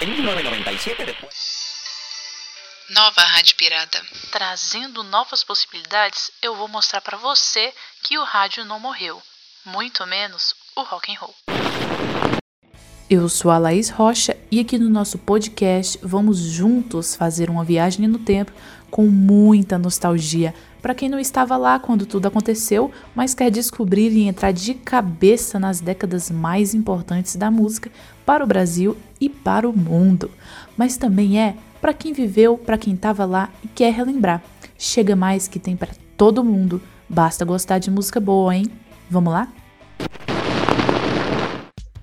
En 1997, después... Nova Rádio Pirata. Trazendo novas possibilidades, eu vou mostrar para você que o rádio não morreu, muito menos o rock and roll. Eu sou a Laís Rocha e aqui no nosso podcast vamos juntos fazer uma viagem no tempo com muita nostalgia para quem não estava lá quando tudo aconteceu, mas quer descobrir e entrar de cabeça nas décadas mais importantes da música para o Brasil e para o mundo. Mas também é para quem viveu, para quem estava lá e quer relembrar. Chega mais que tem para todo mundo. Basta gostar de música boa, hein? Vamos lá?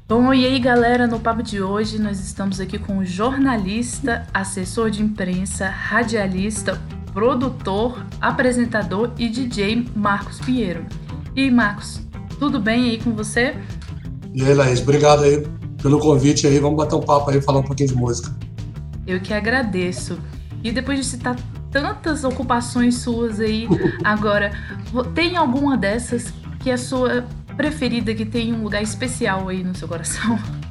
Bom, e aí galera, no papo de hoje nós estamos aqui com o jornalista, assessor de imprensa, radialista, produtor, apresentador e DJ Marcos Pinheiro. E aí, Marcos, tudo bem aí com você? E aí, Laís, obrigado aí pelo convite aí. Vamos bater um papo aí, falar um pouquinho de música. Eu que agradeço. E depois de citar tantas ocupações suas aí, agora, tem alguma dessas que é a sua preferida, que tem um lugar especial aí no seu coração?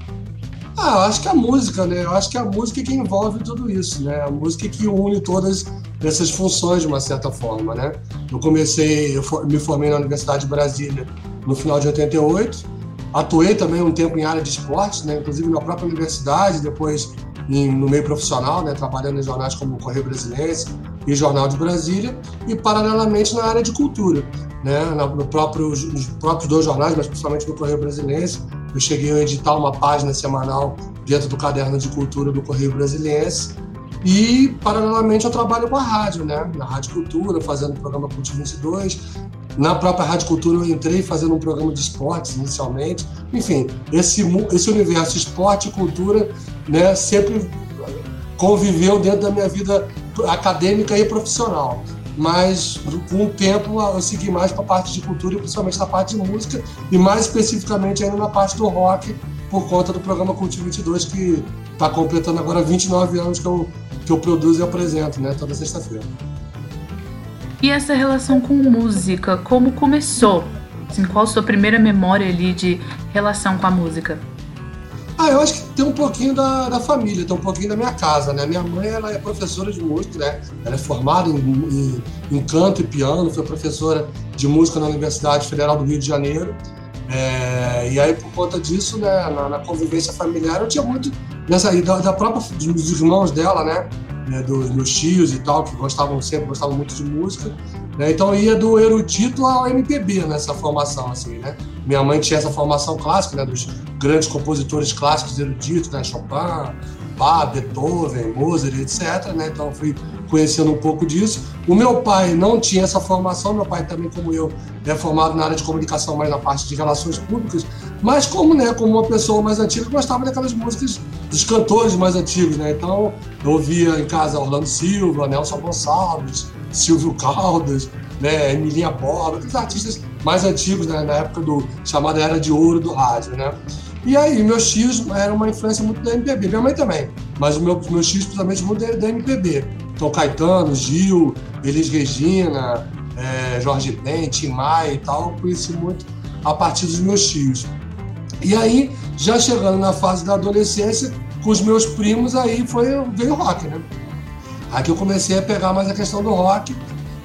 Ah, eu acho que a música, né? Eu acho que a música é que envolve tudo isso, né? A música é que une todas essas funções de uma certa forma, né? Eu comecei, eu me formei na Universidade de Brasília no final de 88, atuei também um tempo em área de esportes, né? Inclusive na própria universidade, depois em, no meio profissional, né? Trabalhando em jornais como o Correio Brasilense e Jornal de Brasília, e paralelamente na área de cultura, né? No próprio, nos próprios dois jornais, mas principalmente no Correio Brasilense, eu cheguei a editar uma página semanal dentro do caderno de cultura do Correio Brasiliense. E, paralelamente, eu trabalho com a rádio, né? Na Rádio Cultura, fazendo o programa Cult 22. Na própria Rádio Cultura, eu entrei fazendo um programa de esportes inicialmente. Enfim, esse, esse universo esporte e cultura né, sempre conviveu dentro da minha vida acadêmica e profissional mas com o tempo eu segui mais para a parte de cultura e principalmente na parte de música e mais especificamente ainda na parte do rock por conta do programa Cultivo 22 que está completando agora 29 anos que eu, que eu produzo e apresento, né, toda sexta-feira. E essa relação com música, como começou? Assim, qual a sua primeira memória ali de relação com a música? Ah, eu acho que tem um pouquinho da, da família, tem um pouquinho da minha casa, né? Minha mãe, ela é professora de música, né? Ela é formada em, em, em canto e piano, foi professora de música na Universidade Federal do Rio de Janeiro. É, e aí, por conta disso, né, na, na, convivência familiar, eu tinha muito nessa da, da própria dos irmãos dela, né, né, dos meus tios e tal, que gostavam sempre, gostavam muito de música. Né, então, ia do erudito ao MPB nessa formação, assim, né. Minha mãe tinha essa formação clássica, né, dos grandes compositores clássicos eruditos, né, Chopin, Bach, Beethoven, Mozart, etc. Né? Então fui conhecendo um pouco disso. O meu pai não tinha essa formação, meu pai também, como eu, é formado na área de comunicação, mais na parte de relações públicas, mas como, né, como uma pessoa mais antiga, gostava daquelas músicas dos cantores mais antigos, né? Então eu ouvia em casa Orlando Silva, Nelson Gonçalves, Silvio Caldas, né, Emilinha Borba, aqueles artistas mais antigos né, na época do chamada Era de Ouro do rádio, né? E aí, meus tios eram uma influência muito da MPB, minha mãe também, mas os meus, meus tios, principalmente, muito da, MPB. Então, Caetano, Gil, Elis Regina, é, Jorge Ben, Tim Maia e tal, eu conheci muito a partir dos meus tios. E aí, já chegando na fase da adolescência, com os meus primos, aí foi, veio o rock, né? Aqui eu comecei a pegar mais a questão do rock,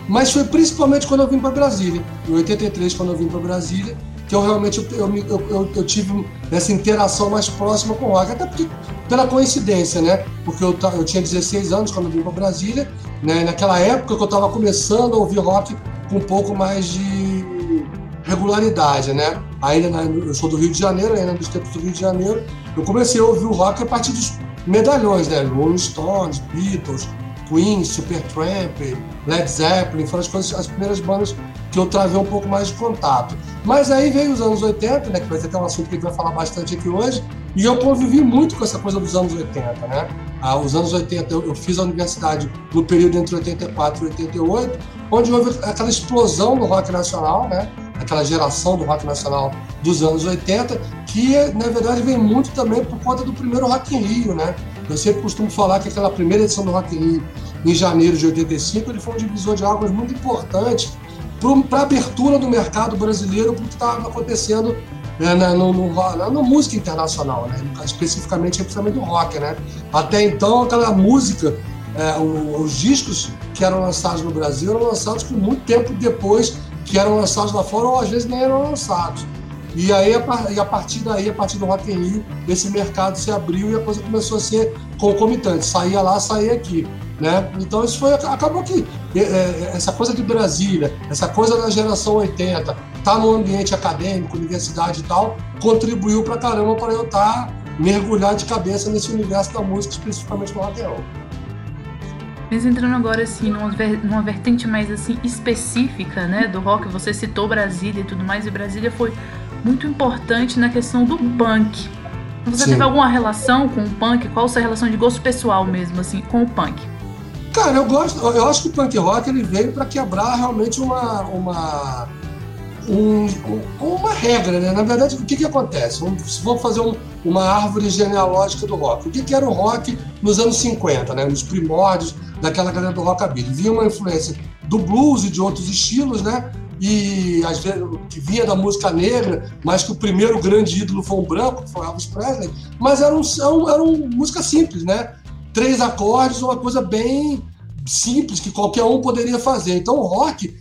mas foi principalmente quando eu vim para Brasília. Em 83, quando eu vim para Brasília, que eu realmente eu, eu, eu, eu, tive essa interação mais próxima com o rock, até porque, pela coincidência, né? Porque eu, eu tinha 16 anos quando vim para Brasília, né? naquela época que eu estava começando a ouvir rock com um pouco mais de regularidade, né? Ainda na, eu sou do Rio de Janeiro, ainda nos tempos do Rio de Janeiro, eu comecei a ouvir o rock a partir dos medalhões, né? Rolling Stones, Beatles, Queen, Supertramp, Led Zeppelin, foram as, coisas, as primeiras bandas que eu travei um pouco mais de contato. Mas aí veio os anos 80, né, que vai ser até um assunto que a gente vai falar bastante aqui hoje, e eu convivi muito com essa coisa dos anos 80, né? Ah, os anos 80, eu, eu, fiz a universidade no período entre 84 e 88, onde houve aquela explosão do rock nacional, né? Aquela geração do rock nacional dos anos 80, que na verdade vem muito também por conta do primeiro Rock in Rio, né? Eu sempre costumo falar que aquela primeira edição do Rock in Rio, em janeiro de 85, ele foi um divisor de águas muito importante para a abertura do mercado brasileiro para o que estava acontecendo né, na, no, no, na, na, música internacional, né? especificamente principalmente do rock. Né? Até então, aquela música, é, os discos que eram lançados no Brasil eram lançados por muito tempo depois que eram lançados lá fora, ou às vezes nem eram lançados. E aí, a, partir daí, a partir do Rock in Rio, esse mercado se abriu e a coisa começou a ser concomitante. Saía lá, saía aqui. Né? Então isso foi acabou que é, é, essa coisa de Brasília, essa coisa da geração 80, tá no ambiente acadêmico, universidade e tal, contribuiu pra caramba para eu estar tá mergulhar de cabeça nesse universo da música, especificamente no rock and roll. Mas entrando agora assim numa, numa vertente mais assim específica, né, do rock, você citou Brasília e tudo mais, e Brasília foi muito importante na questão do punk. Você Sim. teve alguma relação com o punk? Qual a sua relação de gosto pessoal mesmo, assim, com o punk? Cara, eu gosto, eu acho que o punk rock ele veio para quebrar realmente uma, uma, um, uma regra, né? Na verdade, o que, que acontece? Vamos, vamos fazer um, uma árvore genealógica do rock. O que, que era o rock nos anos 50, né? Nos primórdios daquela galera do rockabilly. Vinha uma influência do blues e de outros estilos, né? E às vezes que vinha da música negra, mas que o primeiro grande ídolo foi um branco, que foi Elvis Presley, mas eram, eram, eram músicas simples, né? Três acordes, uma coisa bem simples que qualquer um poderia fazer. Então o rock,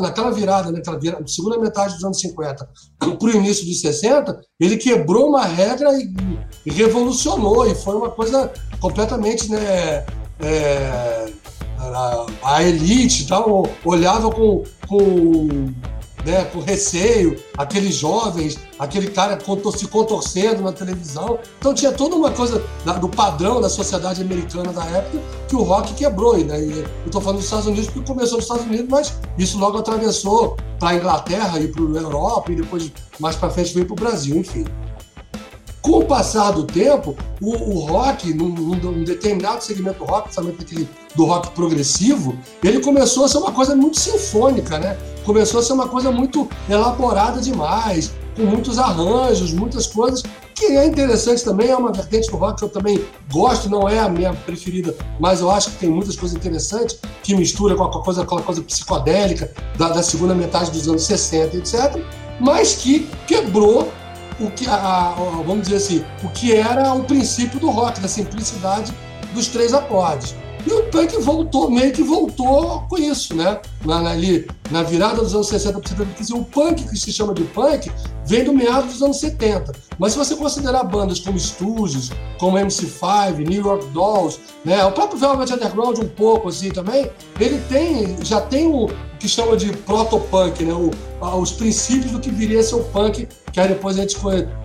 naquela virada, naquela virada, segunda metade dos anos 50 para o início dos 60, ele quebrou uma regra e, e revolucionou, e foi uma coisa completamente né, é, a, a elite tal, olhava com, com, né, com receio, aqueles jovens, aquele cara se contorcendo na televisão. Então tinha toda uma coisa do padrão da sociedade americana da época que o rock quebrou. Né? E eu estou falando dos Estados Unidos porque começou nos Estados Unidos, mas isso logo atravessou para a Inglaterra e para a Europa e depois mais para frente veio para o Brasil, enfim. Com o passar do tempo, o, o rock, num, num, determinado segmento do rock, principalmente aquele do rock progressivo, ele começou a ser uma coisa muito sinfônica, né? Começou a ser uma coisa muito elaborada demais, com muitos arranjos, muitas coisas, que é interessante também, é uma vertente do rock que eu também gosto, não é a minha preferida, mas eu acho que tem muitas coisas interessantes, que mistura com a coisa, aquela coisa psicodélica da, da segunda metade dos anos 60, etc., mas que quebrou o que, a, a, vamos dizer assim, o que era o princípio do rock, da simplicidade dos três acordes. E o punk voltou, meio que voltou com isso, né? Na, ali, na virada dos anos 60 para 70, o punk que se chama de punk vem do meado dos anos 70. Mas se você considerar bandas como Stooges, como MC5, New York Dolls, né? O próprio Velvet Underground um pouco assim também, ele tem, já tem o que chama de proto-punk, né? O, os princípios do que viria a ser o punk, que aí depois a gente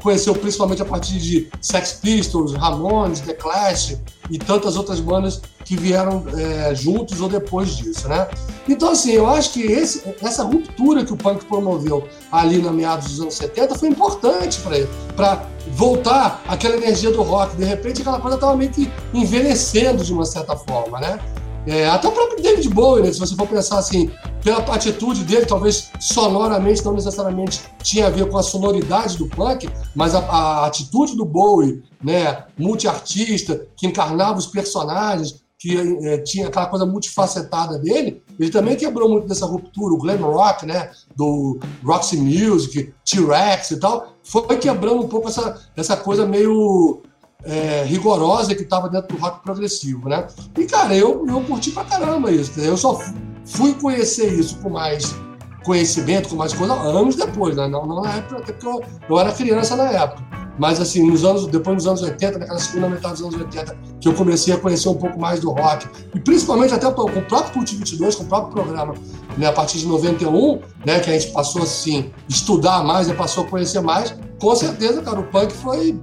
conheceu principalmente a partir de Sex Pistols, Ramones, The Clash e tantas outras bandas que vieram é, juntos ou depois disso, né? Então, assim, eu acho que esse, essa ruptura que o punk promoveu ali na meados dos anos 70 foi importante para ele, para voltar aquela energia do rock. De repente, aquela coisa estava meio que envelhecendo de uma certa forma, né? É, até o próprio David Bowie, né? se você for pensar assim, pela atitude dele, talvez sonoramente, não necessariamente tinha a ver com a sonoridade do punk, mas a, a atitude do Bowie, né, multiartista, que encarnava os personagens, que é, tinha aquela coisa multifacetada dele, ele também quebrou muito dessa ruptura, o glam rock, né, do Roxy Music, T-Rex e tal, foi quebrando um pouco essa, essa coisa meio é, rigorosa que estava dentro do rock progressivo, né? E, cara, eu, eu curti pra caramba isso. Eu só fui conhecer isso com mais conhecimento, com mais coisa, anos depois, né? Não, não na época, até porque eu, eu era criança na época. Mas, assim, nos anos, depois dos anos 80, naquela segunda metade dos anos 80, que eu comecei a conhecer um pouco mais do rock, e principalmente até com o próprio Cult 22, com o próprio programa, né, a partir de 91, né, que a gente passou, assim, estudar mais e passou a conhecer mais, com certeza, cara, o punk foi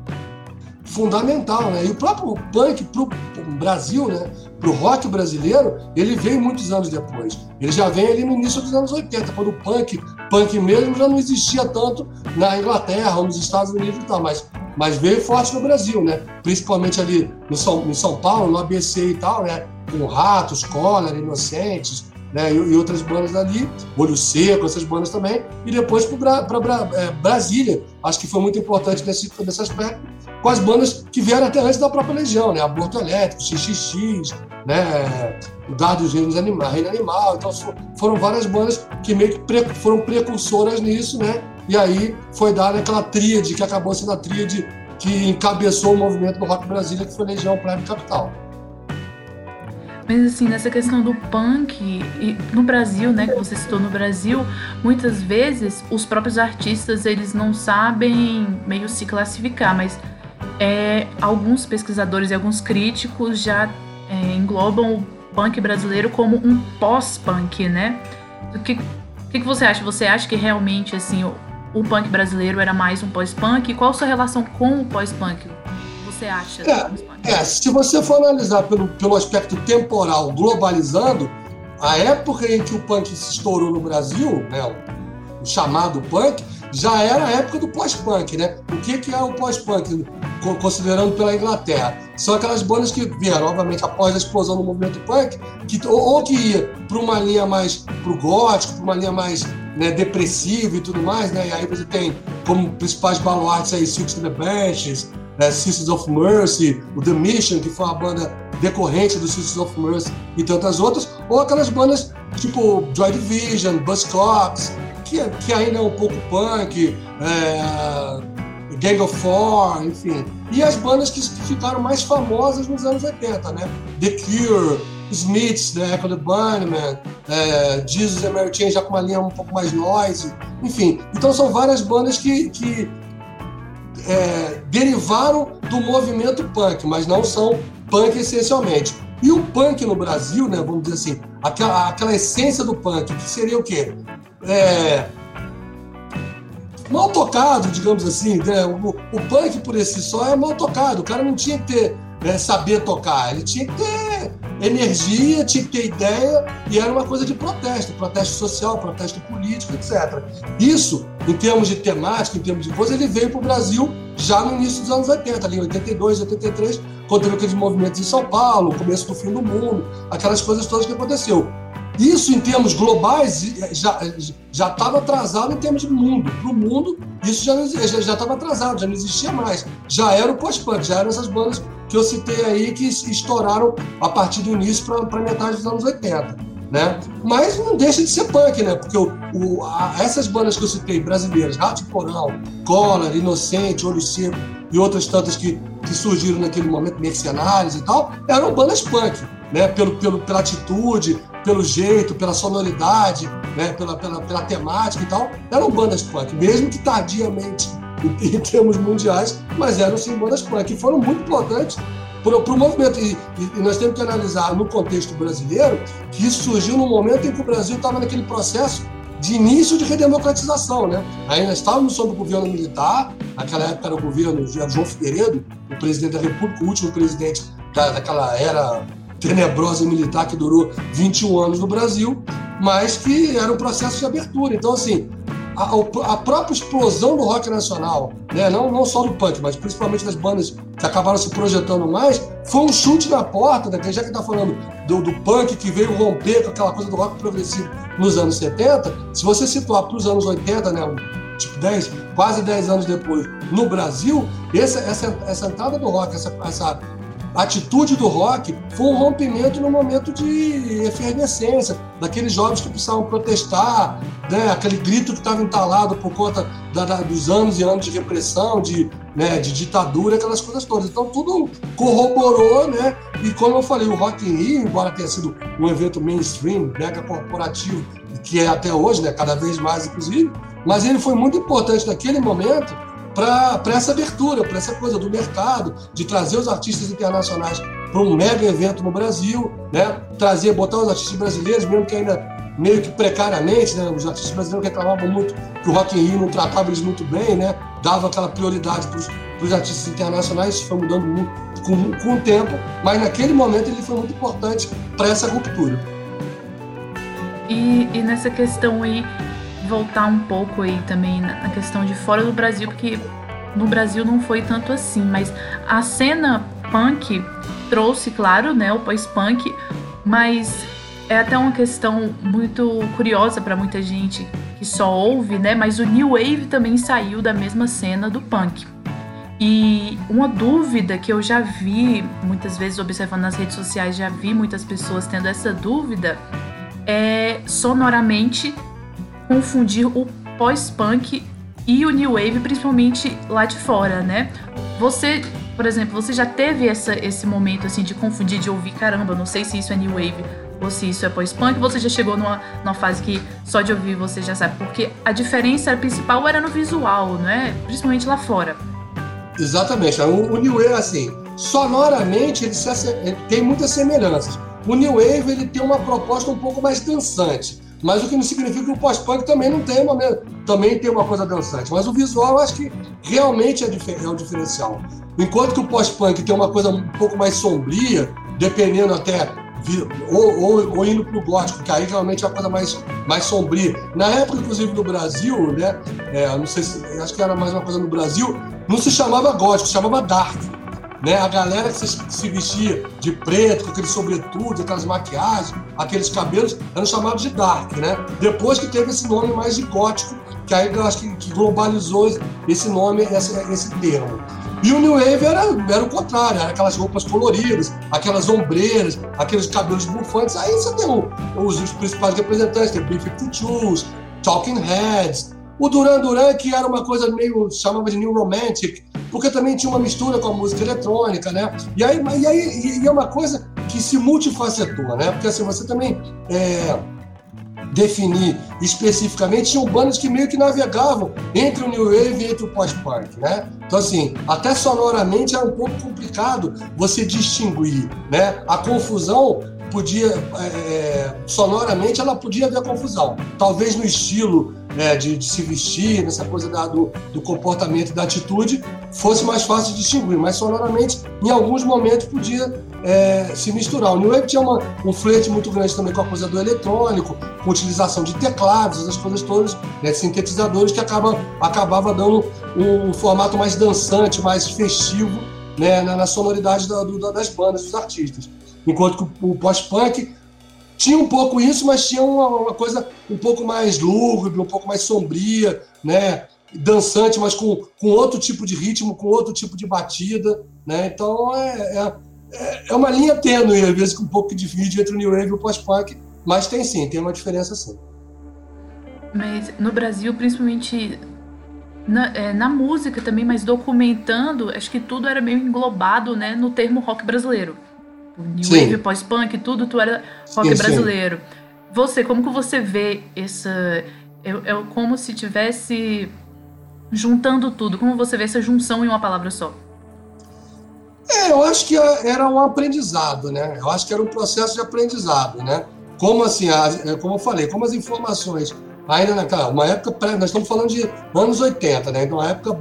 fundamental, né? E o próprio punk para o Brasil, né? Para o rock brasileiro, ele veio muitos anos depois. Ele já vem ali no início dos anos 80, quando o punk, punk mesmo, já não existia tanto na Inglaterra ou nos Estados Unidos e tal, mas, mas veio forte no Brasil, né? Principalmente ali no São, em São Paulo, no ABC e tal, né? Com Ratos, Collor, Inocentes, né, e, e, outras bandas ali, Olho Seco, essas bandas também, e depois para é, Brasília, acho que foi muito importante nesse, nesse aspecto, com as bandas que vieram até antes da própria Legião, né? Aborto Elétrico, XXX, né? O Reinos Animal, Reino Animal. Então foram várias bandas que meio que pre, foram precursoras nisso, né? e aí foi dada aquela tríade, que acabou sendo a tríade que encabeçou o movimento do Rock Brasília, que foi Legião Prime Capital. Mas assim, nessa questão do punk, no Brasil, né, que você citou no Brasil, muitas vezes os próprios artistas, eles não sabem meio se classificar, mas é, alguns pesquisadores e alguns críticos já é, englobam o punk brasileiro como um pós-punk, né? O que, o que você acha? Você acha que realmente, assim, o, o punk brasileiro era mais um pós-punk? Qual a sua relação com o pós-punk? Você acha? É, é, se você for analisar pelo, pelo aspecto temporal, globalizando, a época em que o punk se estourou no Brasil, né, o, o chamado punk, já era a época do pós-punk, né? O que, que é o pós-punk, considerando pela Inglaterra? São aquelas bandas que vieram, obviamente, após a explosão do movimento punk, que, ou, ou que ia para uma linha mais pro gótico, para uma linha mais né, depressiva e tudo mais, né? E aí você tem como principais baluartes aí Six to the Benches, né, Sisters of Mercy, o The Mission, que foi uma banda decorrente do Sisters of Mercy e tantas outras, ou aquelas bandas tipo Joy Division, Buzzcocks, que, que ainda é um pouco punk, é, Gang of Four, enfim. E as bandas que, ficaram mais famosas nos anos 80, né? The Cure, Smiths, né? Echo the Bunnymen, é, Jesus and Mary Chain já com uma linha um pouco mais noise, enfim. Então são várias bandas que, que é, derivaram do movimento punk, mas não são punk essencialmente. E o punk no Brasil, né, vamos dizer assim, aquela, aquela essência do punk, que seria o quê? É, mal tocado, digamos assim. Né? O, o, punk por esse só é mal tocado. O cara não tinha que ter, né, saber tocar, ele tinha que ter energia, tinha que ter ideia, e era uma coisa de protesto, protesto social, protesto político, etc. Isso, em termos de temática, em termos de coisa, ele veio para o Brasil já no início dos anos 80, ali em 82, 83, quando teve aqueles movimentos em São Paulo, começo do fim do mundo, aquelas coisas todas que aconteceu. Isso, em termos globais, já estava atrasado em termos de mundo. Para o mundo, isso já estava já, já atrasado, já não existia mais. Já era o pós-punk, já eram essas bandas que eu citei aí que estouraram a partir do início para metade dos anos 80. Né? Mas não deixa de ser punk, né? Porque o, o, a, essas bandas que eu citei, brasileiras, Rato Porão, Collor, Inocente, Olho Seco e outras tantas que, que surgiram naquele momento, Mercenários e tal, eram bandas punk, né? Pelo, pelo, pela atitude, pelo jeito, pela sonoridade, né, pela, pela, pela temática e tal, eram bandas punk, mesmo que tardiamente em, termos mundiais, mas eram sim bandas punk, e foram muito importantes para o movimento. E, e, nós temos que analisar no contexto brasileiro que isso surgiu no momento em que o Brasil estava naquele processo de início de redemocratização, né? Ainda estávamos sob o governo militar, naquela época era o governo de João Figueiredo, o presidente da República, o último presidente da, daquela era tenebrosa militar que durou 21 anos no Brasil, mas que era um processo de abertura. Então, assim, a, a própria explosão do rock nacional, né, não, não só do punk, mas principalmente das bandas que acabaram se projetando mais, foi um chute na porta, né, já que está falando do, do, punk que veio romper com aquela coisa do rock progressivo nos anos 70, se você situar para os anos 80, né, tipo 10, quase 10 anos depois, no Brasil, essa, essa, essa entrada do rock, essa, essa atitude do rock foi um rompimento no momento de efervescência, daqueles jovens que precisavam protestar, né? aquele grito que estava entalado por conta da, da, dos anos e anos de repressão, de, né, de ditadura, aquelas coisas todas. Então tudo corroborou, né? E como eu falei, o Rock in Rio, embora tenha sido um evento mainstream, mega corporativo, que é até hoje, né, cada vez mais inclusive, mas ele foi muito importante naquele momento para essa abertura, para essa coisa do mercado, de trazer os artistas internacionais para um mega evento no Brasil, né? trazer, botar os artistas brasileiros, mesmo que ainda meio que precariamente, né? os artistas brasileiros reclamavam muito que o Rock in Rio não tratava eles muito bem, né? dava aquela prioridade para os artistas internacionais, isso foi mudando muito com, com o tempo, mas naquele momento ele foi muito importante para essa ruptura. E, e nessa questão aí voltar um pouco aí também na questão de fora do Brasil, porque no Brasil não foi tanto assim, mas a cena punk trouxe, claro, né, o pós-punk, mas é até uma questão muito curiosa para muita gente que só ouve, né, mas o new wave também saiu da mesma cena do punk. E uma dúvida que eu já vi muitas vezes observando nas redes sociais, já vi muitas pessoas tendo essa dúvida, é sonoramente confundir o pós-punk e o New Wave, principalmente lá de fora, né? Você, por exemplo, você já teve essa, esse momento assim de confundir, de ouvir, caramba, não sei se isso é New Wave ou se isso é pós-punk, você já chegou numa, numa fase que só de ouvir você já sabe, porque a diferença principal era no visual, não é? Principalmente lá fora. Exatamente. O, o New Wave, assim, sonoramente ele, se, ele tem muitas semelhanças. O New Wave ele tem uma proposta um pouco mais dançante. Mas o que não significa que o pós-punk também não tem uma, também tem uma coisa dançante. Mas o visual eu acho que realmente é, é o diferencial. Enquanto que o pós-punk tem uma coisa um pouco mais sombria, dependendo até ou, ou, ou indo para o gótico, que aí realmente é uma coisa mais, mais sombria. Na época, inclusive, no Brasil, né? É, não sei se, acho que era mais uma coisa no Brasil, não se chamava gótico, se chamava dark. Né? A galera que se, se vestia de preto, com aquele sobretudo, aquelas maquiagens, aqueles cabelos, eram chamados de dark, né? Depois que teve esse nome mais de gótico, que aí eu acho que, que globalizou esse nome, esse, esse termo. E o New Wave era, era o contrário, era aquelas roupas coloridas, aquelas ombreiras, aqueles cabelos bufantes. Aí você tem os, os, principais representantes, tem B-52s, Talking Heads, o Duran Duran, que era uma coisa meio, chamava de New Romantic, porque também tinha uma mistura com a música eletrônica, né? E aí, e aí e é uma coisa que se multifacetou, né? Porque assim, você também é, definir especificamente, tinham bandas que meio que navegavam entre o New Wave e entre o post-punk, né? Então, assim, até sonoramente era um pouco complicado você distinguir, né? A confusão podia, é, é sonoramente, ela podia haver confusão. Talvez no estilo né, de, de, se vestir, nessa coisa da, do, do comportamento da atitude, fosse mais fácil de distinguir, mas sonoramente, em alguns momentos, podia é, se misturar. O New Wave tinha uma, um flerte muito grande também com a coisa do eletrônico, com utilização de teclados, as coisas todas, né, sintetizadores, que acaba, acabava dando um, um formato mais dançante, mais festivo né, na, na sonoridade da, do, das bandas, dos artistas. Enquanto que o, pós-punk tinha um pouco isso, mas tinha uma, uma, coisa um pouco mais lúgubre, um pouco mais sombria, né? dançante, mas com, com outro tipo de ritmo, com outro tipo de batida. Né? Então é, é, é uma linha tênue, às vezes, um pouco de vídeo entre o New Wave e o pós-punk, mas tem sim, tem uma diferença sim. Mas no Brasil, principalmente na, é, na, música também, mas documentando, acho que tudo era meio englobado né, no termo rock brasileiro. New sim. Wave, pós-punk, tudo, tu era rock sim, brasileiro. Sim. Você, como que você vê essa. É, é como se tivesse juntando tudo. Como você vê essa junção em uma palavra só? É, eu acho que era um aprendizado, né? Eu acho que era um processo de aprendizado, né? Como assim, é, como eu falei, como as informações ainda naquela uma época pré, nós estamos falando de anos 80, né? Então uma época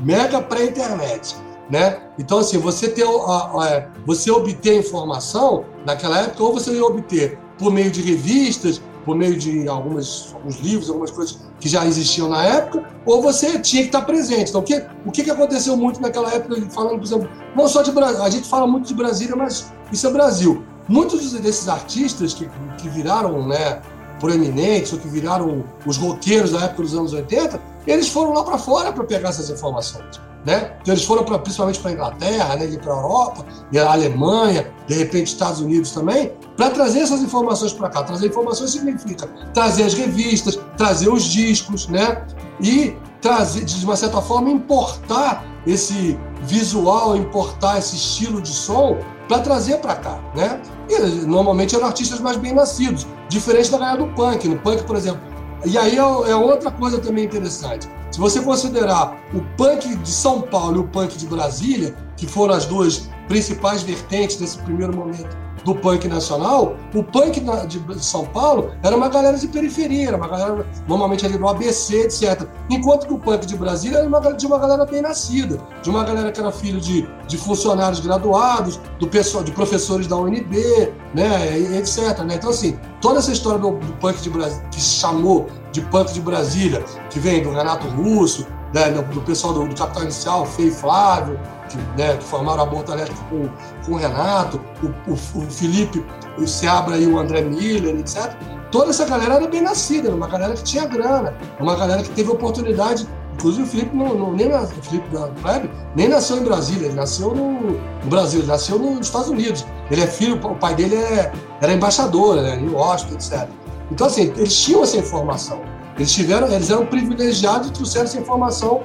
mega pré-internet né? Então, assim, você, ter, é, você obter informação naquela época, ou você ia obter por meio de revistas, por meio de algumas, alguns livros, algumas coisas que já existiam na época, ou você tinha que estar presente. Então, o que, o que aconteceu muito naquela época, falando, por exemplo, não só de Brasil, a gente fala muito de Brasília, mas isso é Brasil. Muitos desses artistas que, que viraram né, proeminentes, ou que viraram os roqueiros da época dos anos 80, eles foram lá para fora para pegar essas informações. Né? Então eles foram pra, principalmente para a Inglaterra, né, para a Europa, e a Alemanha, de repente Estados Unidos também, para trazer essas informações para cá. Trazer informações significa trazer as revistas, trazer os discos, né? E trazer, de uma certa forma, importar esse visual, importar esse estilo de som para trazer para cá, né? E normalmente eram artistas mais bem nascidos, diferente da galera do punk. No punk, por exemplo, e aí é, é outra coisa também interessante. Se você considerar o punk de São Paulo e o punk de Brasília, que foram as duas principais vertentes nesse primeiro momento do punk nacional, o punk de São Paulo era uma galera de periferia, era uma galera normalmente ali do ABC, etc. Enquanto que o punk de Brasília era uma, de uma galera bem nascida, de uma galera que era filho de, de funcionários graduados, do pessoal, de professores da UNB, né, etc. Né? Então, assim, toda essa história do, do punk de Brasília, que chamou de punk de Brasília, que vem do Renato Russo, né, do pessoal do, do Capital Inicial, Fei Flávio, que, né, que formaram a Bolta Elétrica com, com o Renato, o, o, o Felipe, o Seabra e o André Miller, etc. Toda essa galera era bem nascida, uma galera que tinha grana, uma galera que teve oportunidade. Inclusive o Felipe, não, não, nem, o Felipe da Web nem nasceu em Brasília, ele nasceu no, no, Brasil, ele nasceu nos Estados Unidos. Ele é filho, o pai dele é, era embaixador né, em Washington, etc. Então, assim, eles tinham essa informação. Eles tiveram, eles eram privilegiados e trouxeram essa informação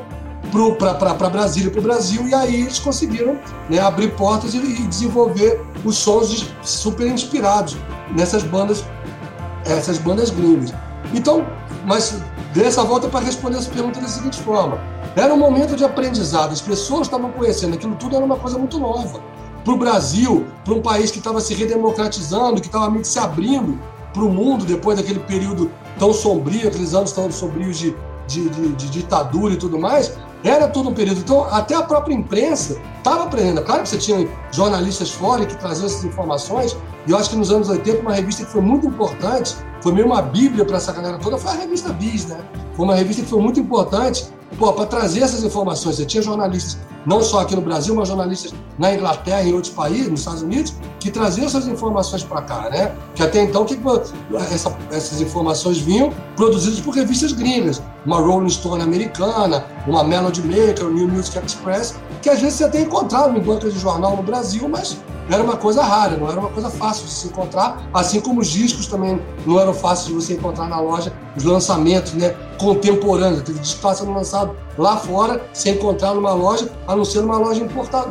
para Brasília, para o Brasil, e aí eles conseguiram né, abrir portas e, e, desenvolver os sons super inspirados nessas bandas, essas bandas gringas. Então, mas dessa volta para responder essa pergunta da seguinte forma: era um momento de aprendizado, as pessoas estavam conhecendo, aquilo tudo era uma coisa muito nova. Para o Brasil, para um país que estava se redemocratizando, que estava meio que se abrindo para o mundo depois daquele período tão sombrio, aqueles anos tão sombrios de, de, de, de ditadura e tudo mais, era todo um período. Então, até a própria imprensa estava aprendendo. Claro que você tinha jornalistas fora que traziam essas informações, e eu acho que nos anos 80, uma revista que foi muito importante, foi meio uma bíblia para essa galera toda, foi a revista Bis, né? Foi uma revista que foi muito importante para trazer essas informações. Você tinha jornalistas, não só aqui no Brasil, mas jornalistas na Inglaterra e em outros países, nos Estados Unidos, que traziam essas informações para cá, né? Que até então que essa, essas informações vinham produzidas por revistas gringas, uma Rolling Stone americana, uma Melody Maker, o New Music Express, que às vezes você até encontrava em bancas de jornal no Brasil, mas era uma coisa rara, não era uma coisa fácil de se encontrar, assim como os discos também não eram fáceis de você encontrar na loja, os lançamentos né, contemporâneos. Teve discos sendo lançado lá fora, sem encontrar numa loja, a não ser numa loja importada,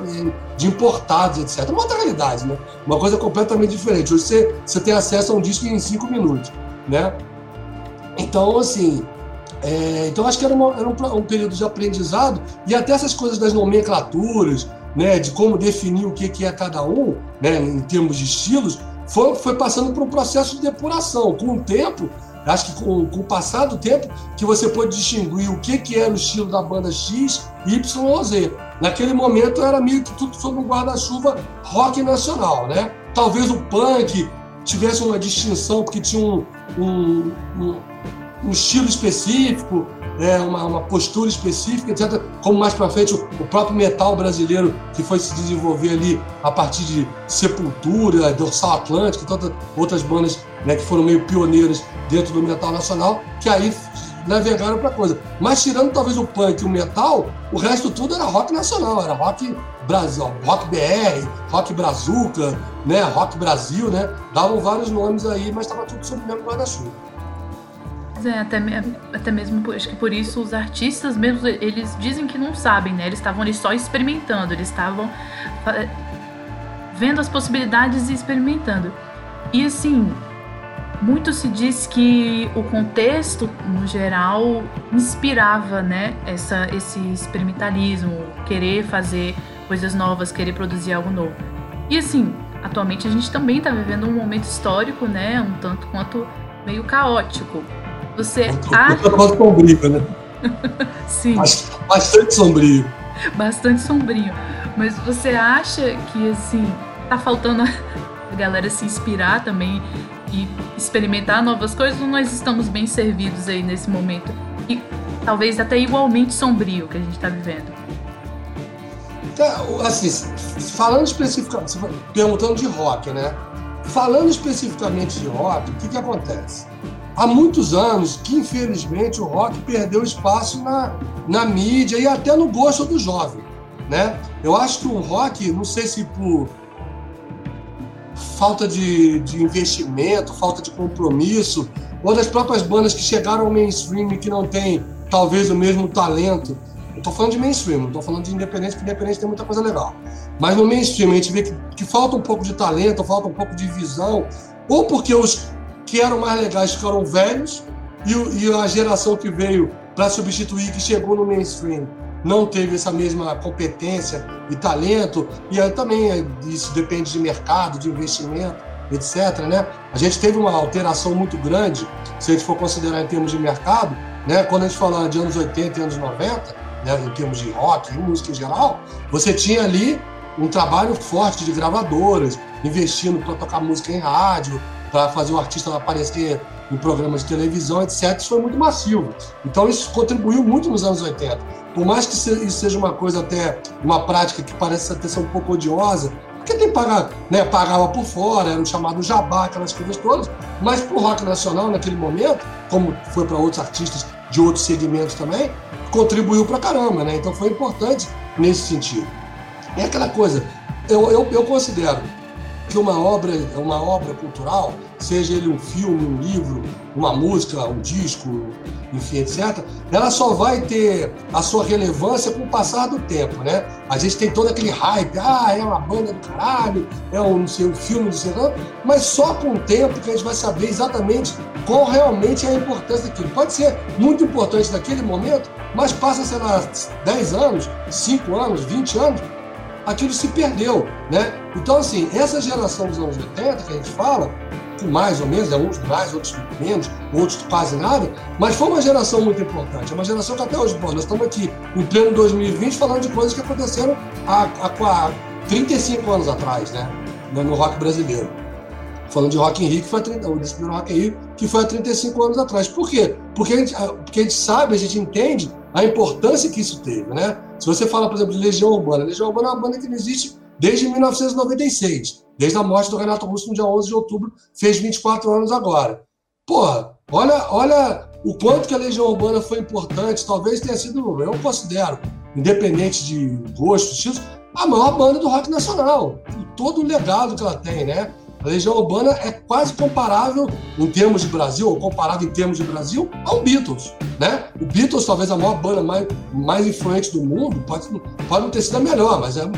de importados, etc. Uma outra realidade, né? Uma coisa completamente diferente. Hoje você, você tem acesso a um disco em cinco minutos, né? Então, assim, é, então acho que era, uma, era um, um, período de aprendizado e até essas coisas das nomenclaturas, né, de como definir o que, que é cada um, né, em termos de estilos, foi, foi passando por um processo de depuração. Com o tempo, acho que com, com o passar do tempo, que você pode distinguir o que, que era o estilo da banda X, Y ou Z. Naquele momento era meio que tudo sob um guarda-chuva rock nacional, né? Talvez o punk tivesse uma distinção porque tinha um, um, um, um estilo específico, é, uma, uma, postura específica, etc. Como mais para frente o, o, próprio metal brasileiro que foi se desenvolver ali a partir de Sepultura, Dorsal Atlântico tantas outras bandas né, que foram meio pioneiras dentro do metal nacional, que aí navegaram para coisa. Mas tirando talvez o punk e o metal, o resto tudo era rock nacional, era rock Brasil, rock BR, rock Brazuca, né, rock Brasil, né? Davam vários nomes aí, mas estava tudo sob o mesmo guarda-chuva. É, até, até mesmo, acho que por isso os artistas mesmo, eles dizem que não sabem, né? Eles estavam ali só experimentando, eles estavam vendo as possibilidades e experimentando. E assim, muito se diz que o contexto, no geral, inspirava, né, essa, esse experimentalismo, querer fazer coisas novas, querer produzir algo novo. E assim, atualmente a gente também está vivendo um momento histórico, né, um tanto quanto meio caótico. Você acha. Quase sombrio, né? Sim. Bastante sombrio. Bastante sombrio. Mas você acha que, assim, tá faltando a galera se inspirar também e experimentar novas coisas ou nós estamos bem servidos aí nesse momento? E talvez até igualmente sombrio que a gente está vivendo. É, assim, falando especificamente, perguntando de rock, né? Falando especificamente de rock, o que, que acontece? Há muitos anos que, infelizmente, o rock perdeu espaço na, na mídia e até no gosto do jovem. Né? Eu acho que o rock, não sei se por falta de, de investimento, falta de compromisso, ou das próprias bandas que chegaram ao mainstream e que não têm talvez o mesmo talento. Eu estou falando de mainstream, não estou falando de independente, porque independente tem muita coisa legal. Mas no mainstream a gente vê que, que falta um pouco de talento, falta um pouco de visão, ou porque os que eram mais legais ficaram velhos e, e a geração que veio para substituir, que chegou no mainstream, não teve essa mesma competência e talento. E aí também isso depende de mercado, de investimento, etc. Né? A gente teve uma alteração muito grande, se a gente for considerar em termos de mercado, né? quando a gente fala de anos 80 e anos 90, né? em termos de rock e música em geral, você tinha ali um trabalho forte de gravadoras, investindo para tocar música em rádio, para fazer o artista aparecer em programas de televisão, etc. Isso foi muito massivo. Então isso contribuiu muito nos anos 80. Por mais que isso seja uma coisa até, uma prática que parece até ser um pouco odiosa, porque tem pagar, né, pagava por fora, era o chamado jabá, aquelas coisas todas, mas para o rock nacional naquele momento, como foi para outros artistas de outros segmentos também, contribuiu para caramba, né? Então foi importante nesse sentido. É aquela coisa, eu, eu, eu considero que uma obra, uma obra cultural, seja ele um filme, um livro, uma música, um disco, enfim, etc., ela só vai ter a sua relevância com o passar do tempo, né? A gente tem todo aquele hype, ah, é uma banda do caralho, é um, sei, um filme do sei mas só com o tempo que a gente vai saber exatamente qual realmente é a importância daquilo. Pode ser muito importante naquele momento, mas passa, sei lá, 10 anos, 5 anos, 20 anos, aquilo se perdeu, né? Então, assim, essa geração dos anos 80 que a gente fala, mais ou menos, né? uns mais, outros menos, outros quase nada, mas foi uma geração muito importante, é uma geração que até hoje, bom, nós estamos aqui em pleno 2020 falando de coisas que aconteceram há, há, há 35 anos atrás, né? No rock brasileiro. Falando de Rock in Rio, que foi a 30, o primeiro Rock in que foi há 35 anos atrás. Por quê? Porque a, gente, porque a gente sabe, a gente entende a importância que isso teve, né? Se você fala, por exemplo, de Legião Urbana, Legião Urbana é uma banda que não existe desde 1996, desde a morte do Renato Russo no dia 11 de outubro, fez 24 anos agora. Porra, olha, olha o quanto que a Legião Urbana foi importante, talvez tenha sido, eu considero, independente de gosto, estilos, a maior banda do rock nacional. Todo o legado que ela tem, né? A Legião Urbana é quase comparável, em termos de Brasil, ou comparável em termos de Brasil, ao Beatles. Né? O Beatles, talvez a maior banda mais, mais influente do mundo, pode, pode não ter sido a melhor, mas é,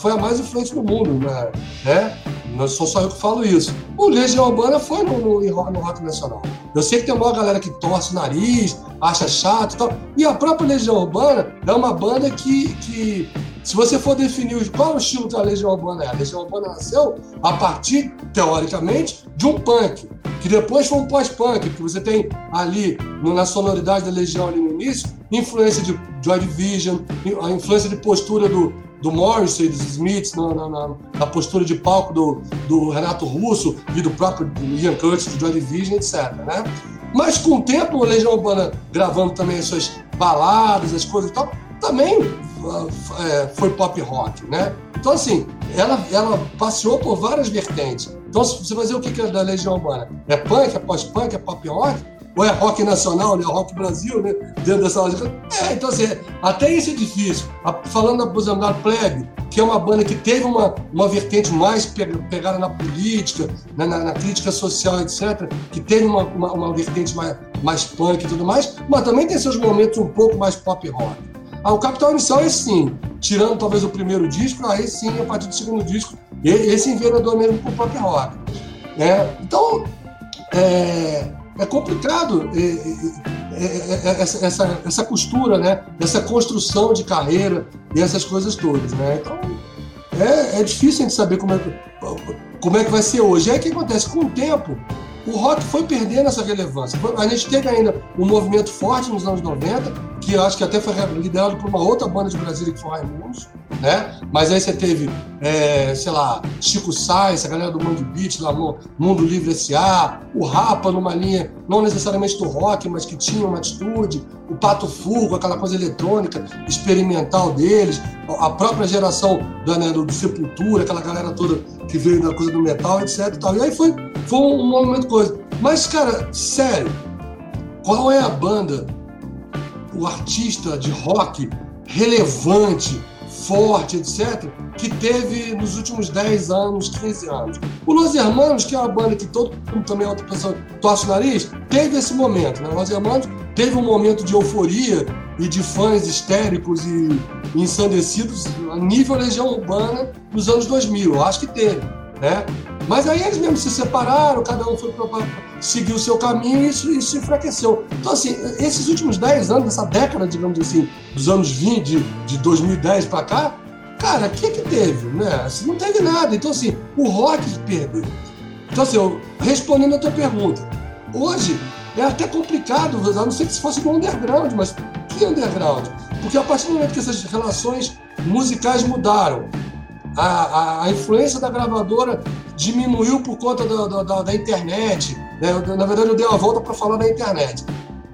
foi a mais influente do mundo. Né? É, não sou só eu que falo isso. O Legião Urbana foi no, no, no Rock Nacional. Eu sei que tem uma galera que torce o nariz, acha chato e tal. E a própria Legião Urbana é uma banda que, que se você for definir qual é o estilo que a Legião Urbana é, a Legião Urbana nasceu a partir, teoricamente, de um punk, que depois foi um pós-punk, porque você tem ali, na sonoridade da Legião ali no início, influência de Joy Division, a influência de postura do, do Morrissey, dos Smiths, na, na, na, postura de palco do, do Renato Russo e do próprio Ian Curtis, do Joy Division, etc. Né? Mas com o tempo, a Legião Urbana gravando também as suas baladas, as coisas e tal, também foi pop rock, né? Então, assim, ela, ela passeou por várias vertentes. Então, se você vai dizer o que é da Legião Urbana, é punk, é pós-punk, é pop rock? Ou é rock nacional, né? Rock Brasil, né? Dentro dessa lógica. É, então, assim, até isso é difícil. Falando, por exemplo, da Plebe, que é uma banda que teve uma, uma vertente mais pegada na política, né? na, na, crítica social, etc., que teve uma, uma, uma vertente mais, mais punk e tudo mais, mas também tem seus momentos um pouco mais pop rock. Ah, o Capital Inicial é sim, tirando talvez o primeiro disco, aí sim, a partir do segundo disco, esse envenenador mesmo com o pop rock. Né? Então, é, é complicado é, é, é, é, essa, essa, essa, costura, né? essa construção de carreira e essas coisas todas. Né? Então, é, é difícil a gente saber como é, como é que vai ser hoje. Aí o que acontece? Com o tempo, o rock foi perdendo essa relevância. A gente teve ainda um movimento forte nos anos 90, que eu acho que até foi liderado por uma outra banda de Brasília que foi o Raimundos, né? Mas aí você teve, é, sei lá, Chico Sainz, a galera do Mundo Beat, lá no Mundo Livre S.A., o Rapa numa linha, não necessariamente do rock, mas que tinha uma atitude, o Pato Fu, aquela coisa eletrônica, experimental deles, a própria geração do, né, do Sepultura, aquela galera toda que veio da coisa do metal, etc. E, tal. e aí foi, foi um momento coisa. Mas, cara, sério, qual é a banda, o artista de rock relevante, forte, etc., que teve nos últimos 10 anos, 15 anos. O Los Hermanos, que é uma banda que todo mundo também é outra pessoa torce o nariz, teve esse momento. Né? Los Hermanos teve um momento de euforia e de fãs histéricos e ensandecidos a nível Legião Urbana nos anos 2000. Eu acho que teve. Né? Mas aí eles mesmos se separaram, cada um foi para seguir o seu caminho e isso, isso enfraqueceu. Então, assim, esses últimos 10 anos, essa década, digamos assim, dos anos 20, de, de 2010 para cá, cara, o que que teve? Né? Assim, não teve nada. Então, assim, o rock perdeu. Então, assim, eu, respondendo a tua pergunta, hoje é até complicado, a não ser que se fosse no underground, mas que underground? Porque a partir do momento que essas relações musicais mudaram, a, a, a influência da gravadora diminuiu por conta da, da, da internet. Né? Na verdade, eu dei uma volta para falar da internet.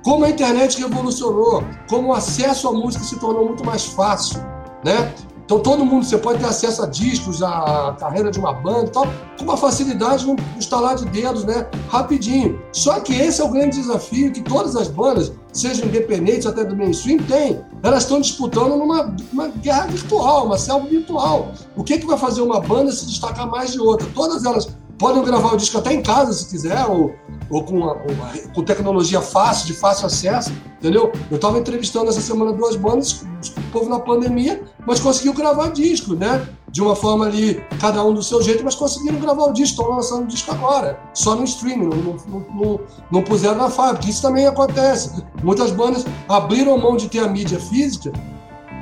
Como a internet revolucionou, como o acesso à música se tornou muito mais fácil. Né? Então todo mundo, você pode ter acesso a discos, a carreira de uma banda e tal, com uma facilidade no instalar de dedos, né? Rapidinho. Só que esse é o grande desafio que todas as bandas, sejam independentes até do mainstream, têm. Elas estão disputando numa uma guerra virtual, uma selva virtual. O que, que vai fazer uma banda se destacar mais de outra? Todas elas podem gravar o disco até em casa, se quiser, ou, ou com, uma, uma, com tecnologia fácil, de fácil acesso, entendeu? Eu estava entrevistando essa semana duas bandas, o povo na pandemia, mas conseguiu gravar disco, né? De uma forma ali, cada um do seu jeito, mas conseguiram gravar o disco, estão lançando o disco agora, só no streaming, não, não, não, não puseram na fábrica. Isso também acontece. Muitas bandas abriram mão de ter a mídia física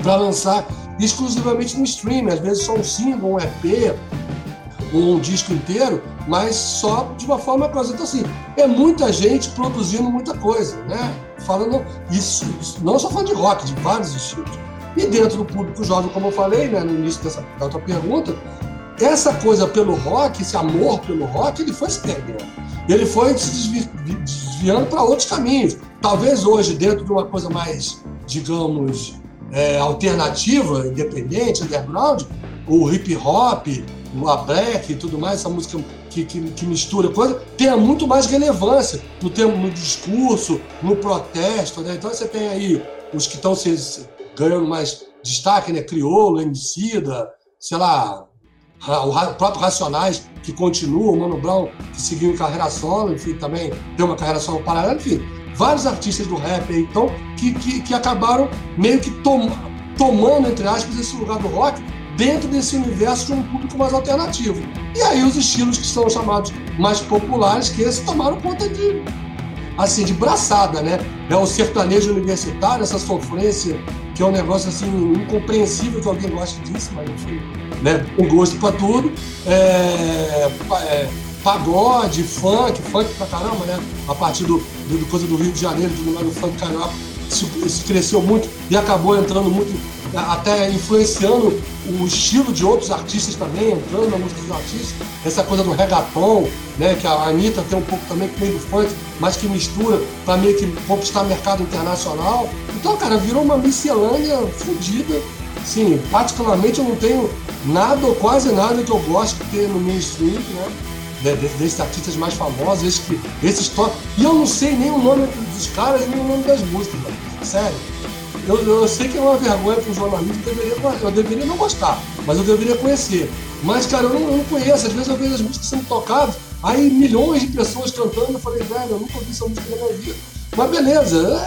para lançar exclusivamente no streaming, às vezes só um single, um EP, um disco inteiro, mas só de uma forma coisa. Então, assim, é muita gente produzindo muita coisa, né? Falando isso, não só falando de rock, de vários estilos. E dentro do público jovem, como eu falei né, no início dessa da outra pergunta, essa coisa pelo rock, esse amor pelo rock, ele foi se perdendo. Ele foi se desviando para outros caminhos. Talvez hoje, dentro de uma coisa mais, digamos, é, alternativa, independente, underground, o hip hop, a black e tudo mais, essa música que, que, que, mistura coisa, tenha muito mais relevância no, termo, no discurso, no protesto. Né? Então você tem aí os que estão ganhando mais destaque, né? Criolo, Emicida, sei lá, o próprio Racionais, que continua, o Mano Brown, que seguiu em carreira solo, enfim, também tem uma carreira solo paralela, enfim, vários artistas do rap aí, então, que, que, que acabaram meio que tom, tomando, entre aspas, esse lugar do rock dentro desse universo de um público mais alternativo. E aí os estilos que são chamados mais populares, que esses tomaram conta de assim, de braçada, né? É o sertanejo universitário, essa sofrência, que é um negócio assim incompreensível que alguém goste disso, mas enfim, né? Com gosto para tudo. É, é, pagode, funk, funk pra caramba, né? A partir do, do, do coisa do Rio de Janeiro, do número funk carioca, isso cresceu muito e acabou entrando muito até influenciando o estilo de outros artistas também, entrando na música dos artistas, essa coisa do reggaeton, né, que a Anitta tem um pouco também meio do funk, mas que mistura para meio que conquistar mercado internacional. Então, cara, virou uma miscelânea fodida. Sim, particularmente eu não tenho nada ou quase nada que eu gosto de ter no mainstream, né? desses artistas mais famosos, esses, que, esses top. E eu não sei nem o nome dos caras nem o nome das músicas, mano. sério. Eu, eu sei que é uma vergonha para um jornalista, eu deveria, eu deveria não gostar, mas eu deveria conhecer. Mas, cara, eu não, eu não conheço. Às vezes eu vejo as músicas sendo tocadas, aí milhões de pessoas cantando, eu falei, velho, eu nunca ouvi essa música na minha vida. Mas beleza,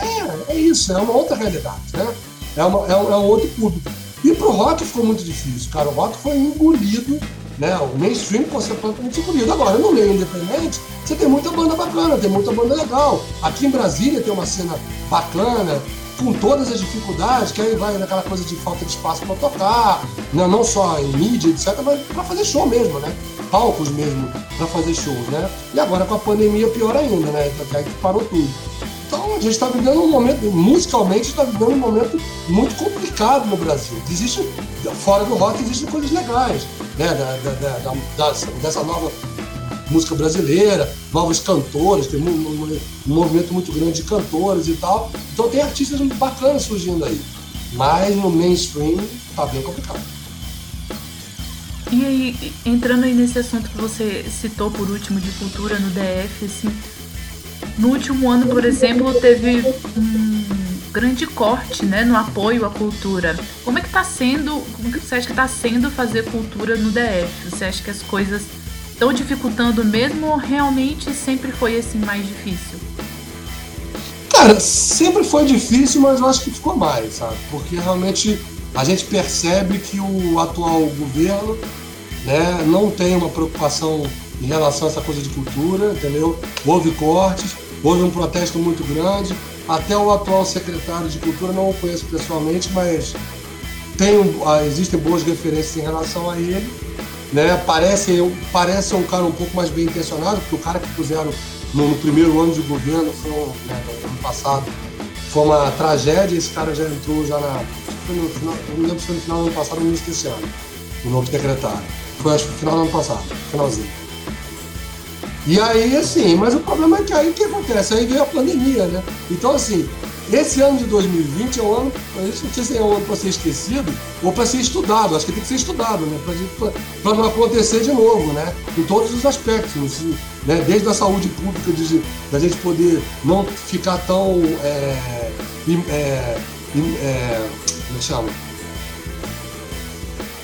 é, é isso, é uma outra realidade, né? É, uma, é, um, é um outro público. E pro rock ficou muito difícil, cara. O rock foi engolido, né? O mainstream foi completamente engolido. Agora, no meio independente, você tem muita banda bacana, tem muita banda legal. Aqui em Brasília tem uma cena bacana, com todas as dificuldades, que aí vai naquela coisa de falta de espaço para tocar, né? não só em mídia, etc., mas para fazer show mesmo, né? Palcos mesmo para fazer shows, né? E agora com a pandemia pior ainda, né? Aí que parou tudo. Então a gente está vivendo um momento, musicalmente, está vivendo um momento muito complicado no Brasil. Existe, fora do rock, existem coisas legais, né? Da, da, da, dessa nova música brasileira, novos cantores, tem um, um, um, movimento muito grande de cantores e tal. Então tem artistas muito bacanas surgindo aí. Mas no mainstream tá bem complicado. E aí, entrando aí nesse assunto que você citou por último de cultura no DF, assim, no último ano, por exemplo, teve um grande corte né, no apoio à cultura. Como é que está sendo, como que você acha que está sendo fazer cultura no DF? Você acha que as coisas estão dificultando mesmo ou realmente sempre foi assim mais difícil? Cara, sempre foi difícil, mas eu acho que ficou mais, sabe? Porque realmente a gente percebe que o atual governo né, não tem uma preocupação em relação a essa coisa de cultura, entendeu? Houve cortes, houve um protesto muito grande. Até o atual secretário de Cultura, não o conheço pessoalmente, mas tem, ah, existem boas referências em relação a ele né? Parece, parece um cara um pouco mais bem intencionado, porque o cara que puseram no, no primeiro ano de governo, foi, né, no ano passado, foi uma tragédia. Esse cara já entrou já na. No final, não lembro se foi no final do ano passado ou início desse ano, o novo secretário. Foi acho que no final do ano passado, finalzinho. E aí, assim, mas o problema é que aí o que acontece? Aí veio a pandemia, né? Então, assim, esse ano de 2020 é um ano, não sei se é um ano para ser esquecido ou para ser estudado. Acho que tem que ser estudado, né? Para não acontecer de novo, né? Em todos os aspectos, né? Desde a saúde pública, de, da gente poder não ficar tão. É, é, é, como é?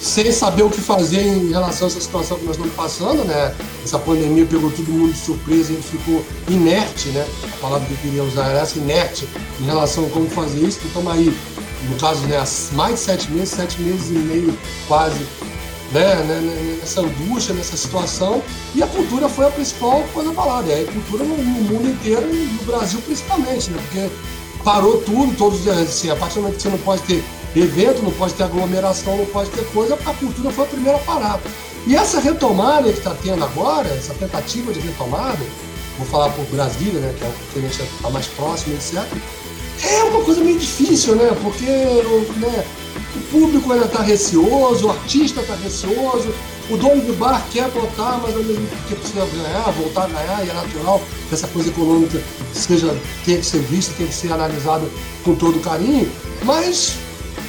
Sem saber o que fazer em relação a essa situação que nós estamos passando, né? Essa pandemia pegou todo mundo de surpresa, a gente ficou inerte, né? A palavra que eu queria usar era essa, inerte, em relação a como fazer isso. Então, aí, no caso, né, mais de sete meses, sete meses e meio quase, né, né, né, nessa angústia, nessa situação. E a cultura foi a principal coisa falada. E a cultura no, no mundo inteiro e no Brasil principalmente, né? Porque parou tudo, todos assim, a partir do momento que você não pode ter evento, não pode ter aglomeração, não pode ter coisa, a cultura foi a primeira a parar. E essa retomada que está tendo agora, essa tentativa de retomada, vou falar por Brasília, né, que é o que a gente está mais próximo, etc., é uma coisa meio difícil, né? Porque né, o público ainda está receoso, o artista está receoso, o dono do bar quer voltar, mas ao mesmo tempo precisa ganhar, voltar a ganhar, e é natural que essa coisa econômica seja, tenha que ser vista, tenha que ser analisada com todo carinho, mas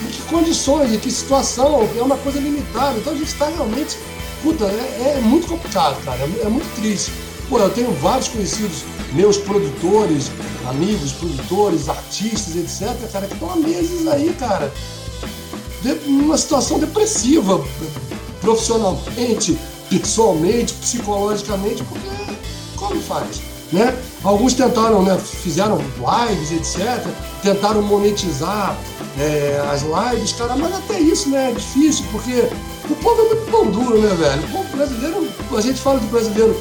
em que condições, em que situação, é uma coisa limitada. Então a gente está realmente. Puta, é, é, muito complicado, cara. É, é, muito triste. Pô, eu tenho vários conhecidos, meus produtores, amigos, produtores, artistas, etc., cara, que estão há meses aí, cara, numa situação depressiva, profissionalmente, pessoalmente, psicologicamente, porque como faz? Né? Alguns tentaram, né, fizeram lives, etc., tentaram monetizar é, as lives, cara, mas até isso né, é difícil, porque o povo é muito pão duro, né, velho? O povo brasileiro, a gente fala do brasileiro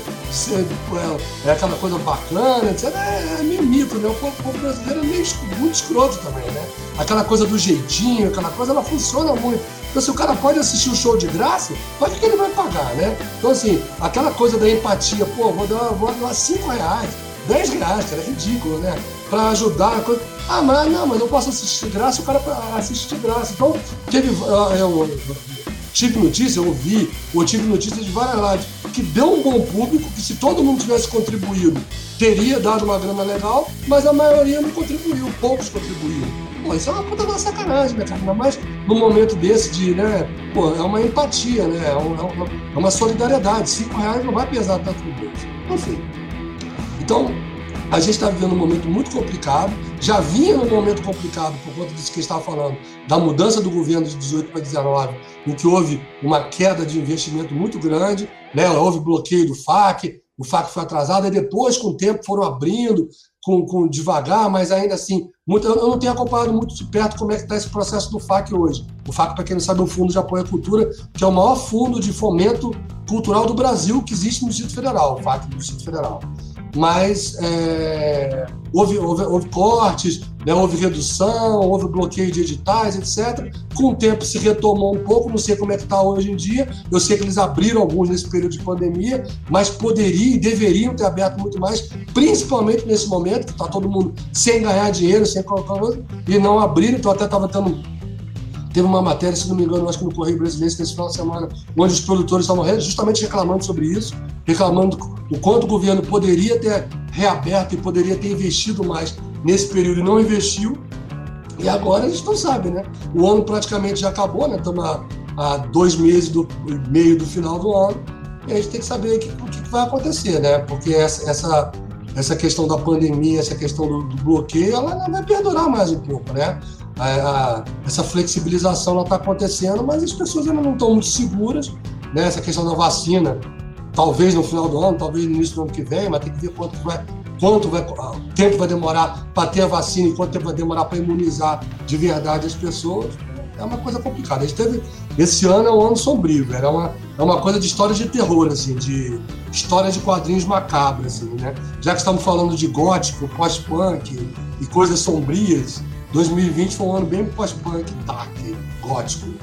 é, é, aquela coisa bacana, etc. É, é meio mito, né? O povo, o povo, brasileiro é meio muito escroto também, né? Aquela coisa do jeitinho, aquela coisa, ela funciona muito. Então, se o cara pode assistir o show de graça, pode que ele vai pagar, né? Então, assim, aquela coisa da empatia, pô, vou dar, vou dar 5 reais, 10 reais, cara, é ridículo, né? Pra ajudar coisa. Ah, mas não, mas eu posso assistir de graça, o cara assiste de graça. Então, teve. Eu, eu, tive notícia, eu ouvi, ou tive notícia de várias lives, que deu um bom público, que se todo mundo tivesse contribuído, teria dado uma grana legal, mas a maioria não contribuiu, poucos contribuíram. Pô, isso é uma puta da sacanagem, né, cara? Ainda mais num momento desse de, né? Pô, é uma empatia, né? É uma, é uma solidariedade. Cinco reais não vai pesar tanto no bolso. Enfim. Então, a gente está vivendo um momento muito complicado, já vinha num momento complicado por conta disso que a gente estava falando, da mudança do governo de 18 para 19, em que houve uma queda de investimento muito grande, né? houve bloqueio do FAC, o FAC foi atrasado, e depois, com o tempo, foram abrindo, com, com devagar, mas ainda assim, muito, eu não tenho acompanhado muito de perto como é que está esse processo do FAC hoje. O FAC, para quem não sabe, é o Fundo de Apoio à Cultura, que é o maior fundo de fomento cultural do Brasil que existe no Distrito Federal, o FAC do Distrito Federal mas é, houve, houve, houve, cortes, né, houve redução, houve bloqueio de editais, etc. Com o tempo se retomou um pouco, não sei como é que está hoje em dia. Eu sei que eles abriram alguns nesse período de pandemia, mas poderiam e deveriam ter aberto muito mais, principalmente nesse momento que está todo mundo sem ganhar dinheiro, sem colocar e não abriram. Então até estava tendo Teve uma matéria, se não me engano, acho que no Correio Brasileiro, nesse final de semana, onde os produtores estavam justamente reclamando sobre isso, reclamando o quanto o governo poderia ter reaberto e poderia ter investido mais nesse período e não investiu. E agora a gente não sabe, né? O ano praticamente já acabou, né? Estamos há, dois meses do meio do final do ano e a gente tem que saber o que, vai acontecer, né? Porque essa, essa, essa questão da pandemia, essa questão do, do bloqueio, ela vai perdurar mais um pouco, né? A, a, essa flexibilização está acontecendo, mas as pessoas ainda não estão muito seguras. Né? Essa questão da vacina, talvez no final do ano, talvez no início do ano que vem, mas tem que ver quanto vai, quanto vai, tempo vai demorar para ter a vacina e quanto tempo vai demorar para imunizar de verdade as pessoas. É uma coisa complicada. A gente teve, esse ano é um ano sombrio, velho. É uma, é uma coisa de história de terror, assim, de história de quadrinhos macabros, assim, né? Já que estamos falando de gótico, pós-punk e coisas sombrias, 2020 foi um ano bem pós-punk, dark, gótico.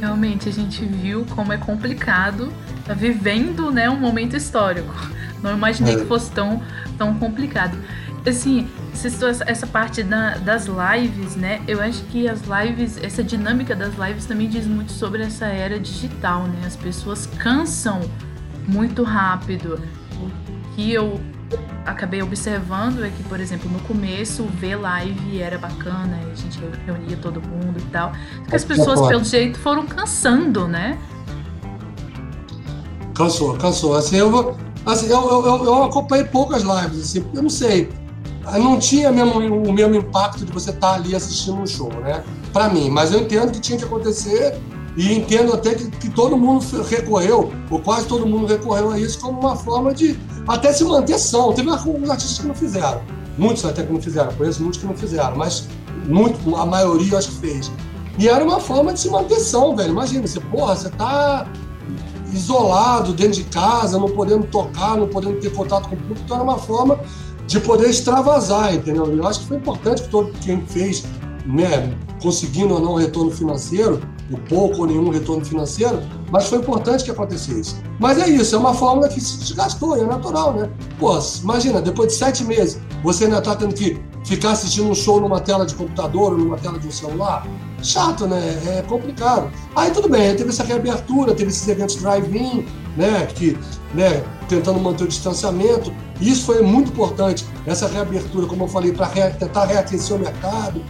Realmente, a gente viu como é complicado tá vivendo né, um momento histórico. Não imaginei é. que fosse tão, tão complicado. Assim, essa parte da, das lives, né? Eu acho que as lives, essa dinâmica das lives também diz muito sobre essa era digital, né? As pessoas cansam muito rápido. O que eu acabei observando é que, por exemplo, no começo ver live era bacana, a gente reunia todo mundo e tal. que as pessoas, pelo jeito, foram cansando, né? Cansou, cansou. Assim, eu, vou, assim, eu, eu, eu acompanhei poucas lives, assim, eu não sei. Não tinha mesmo, o mesmo impacto de você estar ali assistindo um show, né? Para mim, mas eu entendo que tinha que acontecer e entendo até que, que todo mundo recorreu, ou quase todo mundo recorreu a isso como uma forma de até se manter são. Teve alguns artistas que não fizeram. Muitos até que não fizeram. Conheço muitos que não fizeram, mas muito, a maioria acho que fez. E era uma forma de se manter são, velho. Imagina, você, porra, você tá isolado dentro de casa, não podendo tocar, não podendo ter contato com o público, então era uma forma de poder extravasar, entendeu? Eu acho que foi importante que todo quem fez, né, conseguindo ou não retorno financeiro, o pouco ou nenhum retorno financeiro, mas foi importante que acontecesse. Mas é isso, é uma fórmula que se desgastou, é natural, né? Pô, imagina, depois de sete meses, você ainda está tendo que ficar assistindo um show numa tela de computador ou numa tela de um celular? Chato, né? É complicado. Aí tudo bem, teve essa reabertura, teve esses eventos drive-in, né? Que, né, tentando manter o distanciamento. Isso foi muito importante, essa reabertura, como eu falei, para tentar reaquecer o mercado,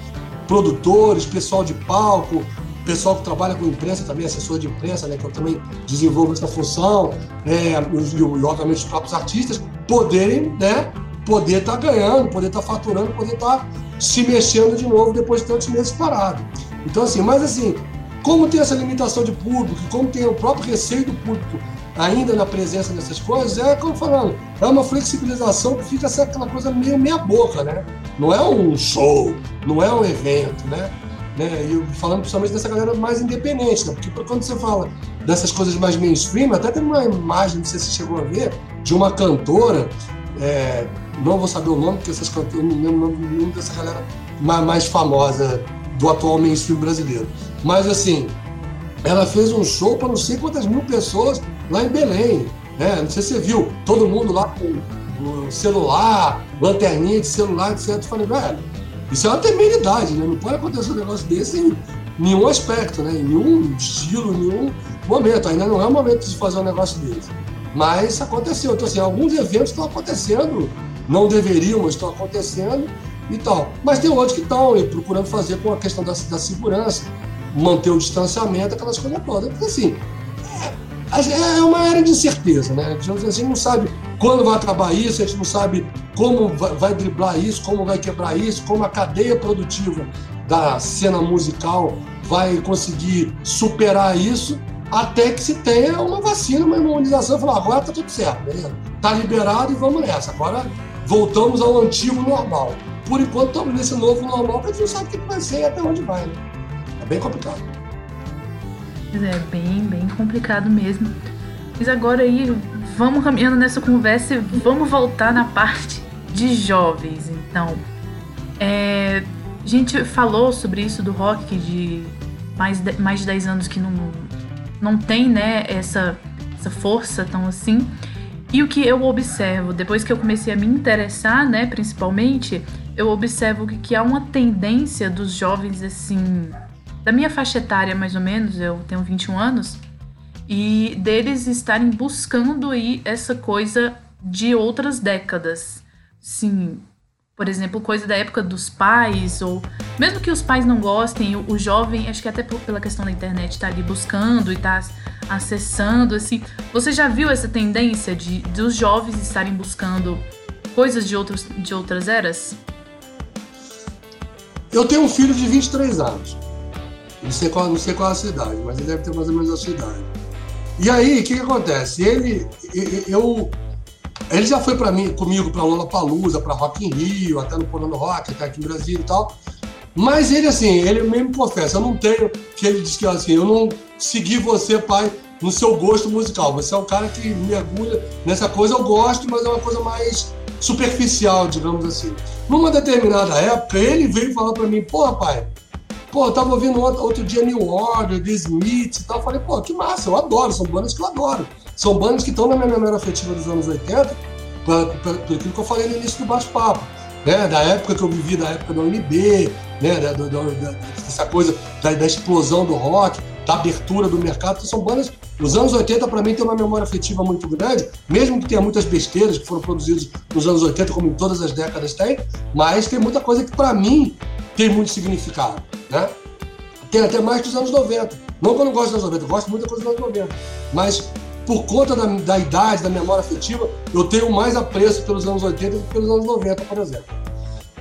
produtores, pessoal de palco, pessoal que trabalha com imprensa também, assessor de imprensa, né, que eu também desenvolvo essa função, é, e, obviamente os próprios artistas, poderem né, poder estar tá ganhando, poder estar tá faturando, poder estar tá se mexendo de novo depois de tantos meses parado. Então, assim, mas assim, como tem essa limitação de público, como tem o próprio receio do público ainda na presença dessas coisas, é como falando, é uma flexibilização que fica aquela coisa meio meia boca, né? Não é um show, não é um evento, né? Né? E falando principalmente dessa galera mais independente, né? Porque quando você fala dessas coisas mais mainstream, até tem uma imagem, não sei se você chegou a ver, de uma cantora, é, não vou saber o nome, porque essas cantoras, não lembro o nome dessa galera mais, mais famosa do atual mainstream brasileiro. Mas assim, ela fez um show para não sei quantas mil pessoas lá em Belém. Né? Não sei se você viu, todo mundo lá com celular, lanterninha de celular, etc. Eu falei, velho, isso é uma temeridade, né? Não pode acontecer um negócio desse em nenhum aspecto, né? Em nenhum estilo, em nenhum momento. Ainda não é o momento de fazer um negócio desse. Mas aconteceu. Então, assim, alguns eventos estão acontecendo, não deveriam, mas estão acontecendo e tal. Mas tem outros que estão procurando fazer com a questão da, da segurança, manter o distanciamento, aquelas coisas todas. Porque, assim, é, é uma era de incerteza, né? A gente não sabe quando vai acabar isso, a gente não sabe como vai driblar isso, como vai quebrar isso, como a cadeia produtiva da cena musical vai conseguir superar isso, até que se tenha uma vacina, uma imunização, falar, agora tá tudo certo, beleza? Tá liberado e vamos nessa. Agora voltamos ao antigo normal. Por enquanto estamos nesse novo normal que a gente não sabe o que vai ser e até onde vai, né? É bem complicado. É bem, bem complicado mesmo. Mas agora aí, vamos caminhando nessa conversa e vamos voltar na parte de jovens. Então, é, a gente falou sobre isso do rock de mais de, mais de 10 anos que não, não tem né, essa, essa força tão assim. E o que eu observo, depois que eu comecei a me interessar, né, principalmente, eu observo que, que há uma tendência dos jovens, assim, da minha faixa etária mais ou menos, eu tenho 21 anos, e deles estarem buscando aí essa coisa de outras décadas. Sim, por exemplo, coisa da época dos pais, ou mesmo que os pais não gostem, o, o jovem, acho que até pela questão da internet, tá ali buscando e tá acessando, assim. Você já viu essa tendência de dos jovens estarem buscando coisas de, outros, de outras eras? Eu tenho um filho de 23 anos. Não sei qual, não sei qual é a cidade, mas ele deve ter mais ou menos a cidade. E aí, o que, que acontece? Ele, eu ele já foi para mim, comigo para Lollapalooza, para Rock in Rio, até no Polano Rock, até aqui no Brasil e tal. Mas ele, assim, ele mesmo confessa, eu não tenho, que ele diz que assim, eu não segui você, pai, no seu gosto musical. Você é um cara que mergulha nessa coisa, eu gosto, mas é uma coisa mais superficial, digamos assim. Numa determinada época, ele veio falar para mim, pô, pai, pô, eu tava ouvindo outro, dia New Order, The Smiths e tal. Eu falei, pô, que massa, eu adoro, são bandas que eu adoro. São bandas que estão na minha memória afetiva dos anos 80, por, por, aquilo que eu falei no início do bate-papo. Né, da época que eu vivi, da época da UNB, né, da, da, da, dessa coisa da, da, explosão do rock. da abertura do mercado, que são bandas. Os anos 80, para mim, tem uma memória afetiva muito grande, mesmo que tenha muitas besteiras que foram produzidas nos anos 80, como em todas as décadas tem, mas tem muita coisa que, para mim, tem muito significado. Né? Tem até mais que os anos 90. Não que eu não gosto dos anos 90, eu gosto muito da coisa dos anos 90. Mas por conta da, da idade, da memória afetiva, eu tenho mais apreço pelos anos 80 do que pelos anos 90, por exemplo.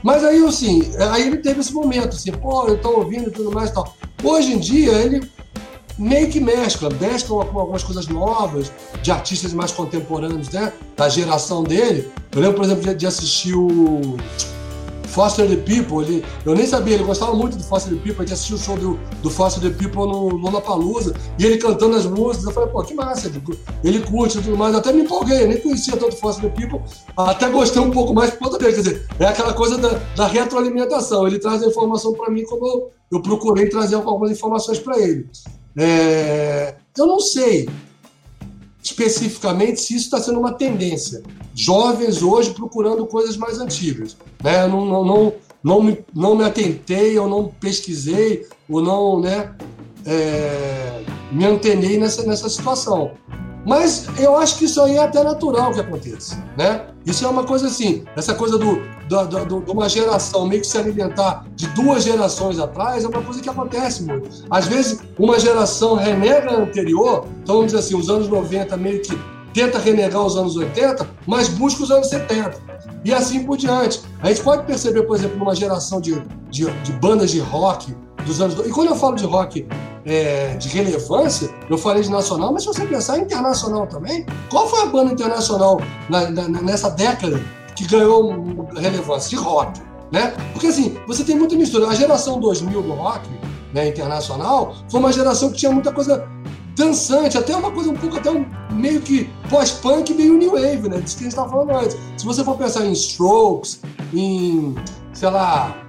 Mas aí, assim, aí ele teve esse momento, assim, pô, eu tô ouvindo e tudo mais e tal. Hoje em dia, ele meio que mescla, mescla com algumas coisas novas, de artistas mais contemporâneos, né? Da geração dele. Eu lembro, por exemplo, de assistir o Foster the People, ele, eu nem sabia, ele gostava muito do Foster the People, a gente assistiu o show do, do Foster the People no Lollapalooza, e ele cantando as músicas, eu falei, pô, que massa, ele curte e tudo mais, até me empolguei, eu nem conhecia tanto Foster the People, até gostei um pouco mais por conta dele, quer dizer, é aquela coisa da, da retroalimentação, ele traz a informação para mim como eu, eu procurei trazer algumas informações para ele. É, eu não sei especificamente se isso está sendo uma tendência. Jovens hoje procurando coisas mais antigas. Né? Eu não, não, não, não, me, não me atentei, eu não pesquisei, ou não né, é, me antenei nessa, nessa situação. Mas eu acho que isso aí é até natural que aconteça, né? Isso é uma coisa assim, essa coisa do, do, do, de uma geração meio que se alimentar de duas gerações atrás é uma coisa que acontece muito. Às vezes, uma geração renega a anterior, então vamos dizer assim, os anos 90 meio que tenta renegar os anos 80, mas busca os anos 70. E assim por diante. A gente pode perceber, por exemplo, numa geração de, de, de bandas de rock dos anos. E quando eu falo de rock é, de relevância, eu falei de nacional, mas se você pensar internacional também, qual foi a banda internacional na, na, nessa década que ganhou relevância? De rock. Né? Porque assim, você tem muita mistura. A geração 2000 do rock né, internacional foi uma geração que tinha muita coisa dançante, até uma coisa um pouco até um, meio que pós-punk, meio new wave, né? Disso que a gente estava falando antes. Se você for pensar em Strokes, em, sei lá,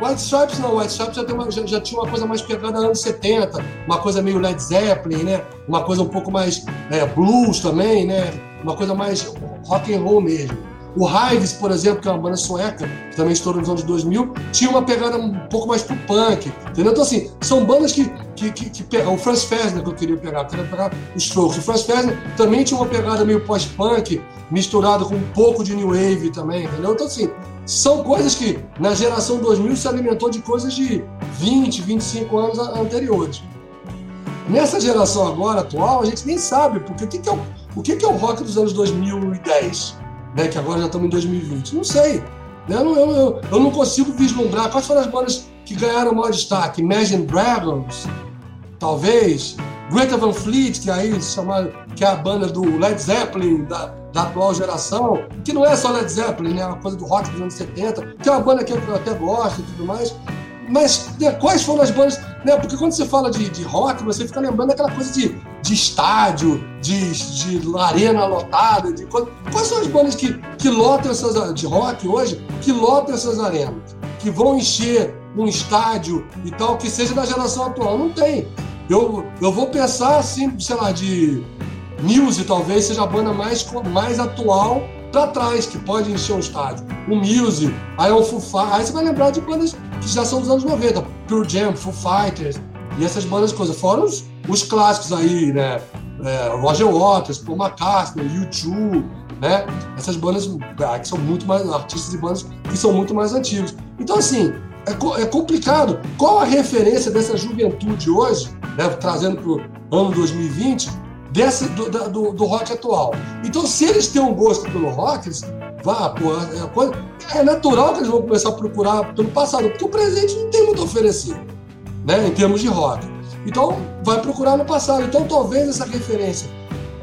White Stripes não, White Stripes já, uma, já, já, tinha uma coisa mais pegada anos 70, uma coisa meio Led Zeppelin, né? Uma coisa um pouco mais é, blues também, né? Uma coisa mais rock and roll mesmo. O Hives, por exemplo, que é uma banda sueca, que também estourou nos anos 2000, tinha uma pegada um pouco mais pro punk, entendeu? Então, assim, são bandas que, que, que, que pegam. O Franz Ferdinand que eu queria pegar, eu queria pegar os Strokes. O Franz Ferdinand também tinha uma pegada meio pós-punk, misturada com um pouco de new wave também, entendeu? Então, assim, são coisas que na geração 2000 se alimentou de coisas de 20, 25 anos anteriores. Nessa geração agora, atual, a gente nem sabe, porque o que, que é, o, o que, que é o rock dos anos 2010, né, que agora já estamos em 2020? Não sei. Né? Eu, não, eu, eu não consigo vislumbrar quais foram as bandas que ganharam maior destaque. Imagine Dragons, talvez. Greta Van Fleet, que aí se chama, que é a banda do Led Zeppelin, da, da atual geração, que não é só Led Zeppelin, né? É uma coisa do rock dos anos 70, que é uma banda que eu até gosto e tudo mais. Mas né, quais foram as bandas? Né? Porque quando você fala de, de rock, você fica lembrando daquela coisa de, de estádio, de, de arena lotada. De, quais são as bandas que, que lotam essas de rock hoje, que lotam essas arenas, que vão encher um estádio e tal, que seja da geração atual? Não tem. Eu, eu vou pensar assim, sei lá, de Muse talvez seja a banda mais, mais atual para trás, que pode encher um estádio. O Muse, aí é o Foo Fighters, aí você vai lembrar de bandas que já são dos anos 90, Pure Jam, Foo Fighters, e essas bandas coisas. Fora os, os clássicos aí, né? É, Roger Waters, Paul McCartney, U2, né? Essas bandas ah, que são muito mais artistas e bandas que são muito mais antigos. Então, assim, é, é complicado. Qual a referência dessa juventude hoje, né, trazendo para o ano 2020, desse, do, do, do, rock atual. Então, se eles têm um gosto pelo rock, eles, vá, pô, é, é, natural que eles vão começar a procurar pelo passado, porque o presente não tem muito a oferecer, né, em termos de rock. Então, vai procurar no passado. Então, talvez essa referência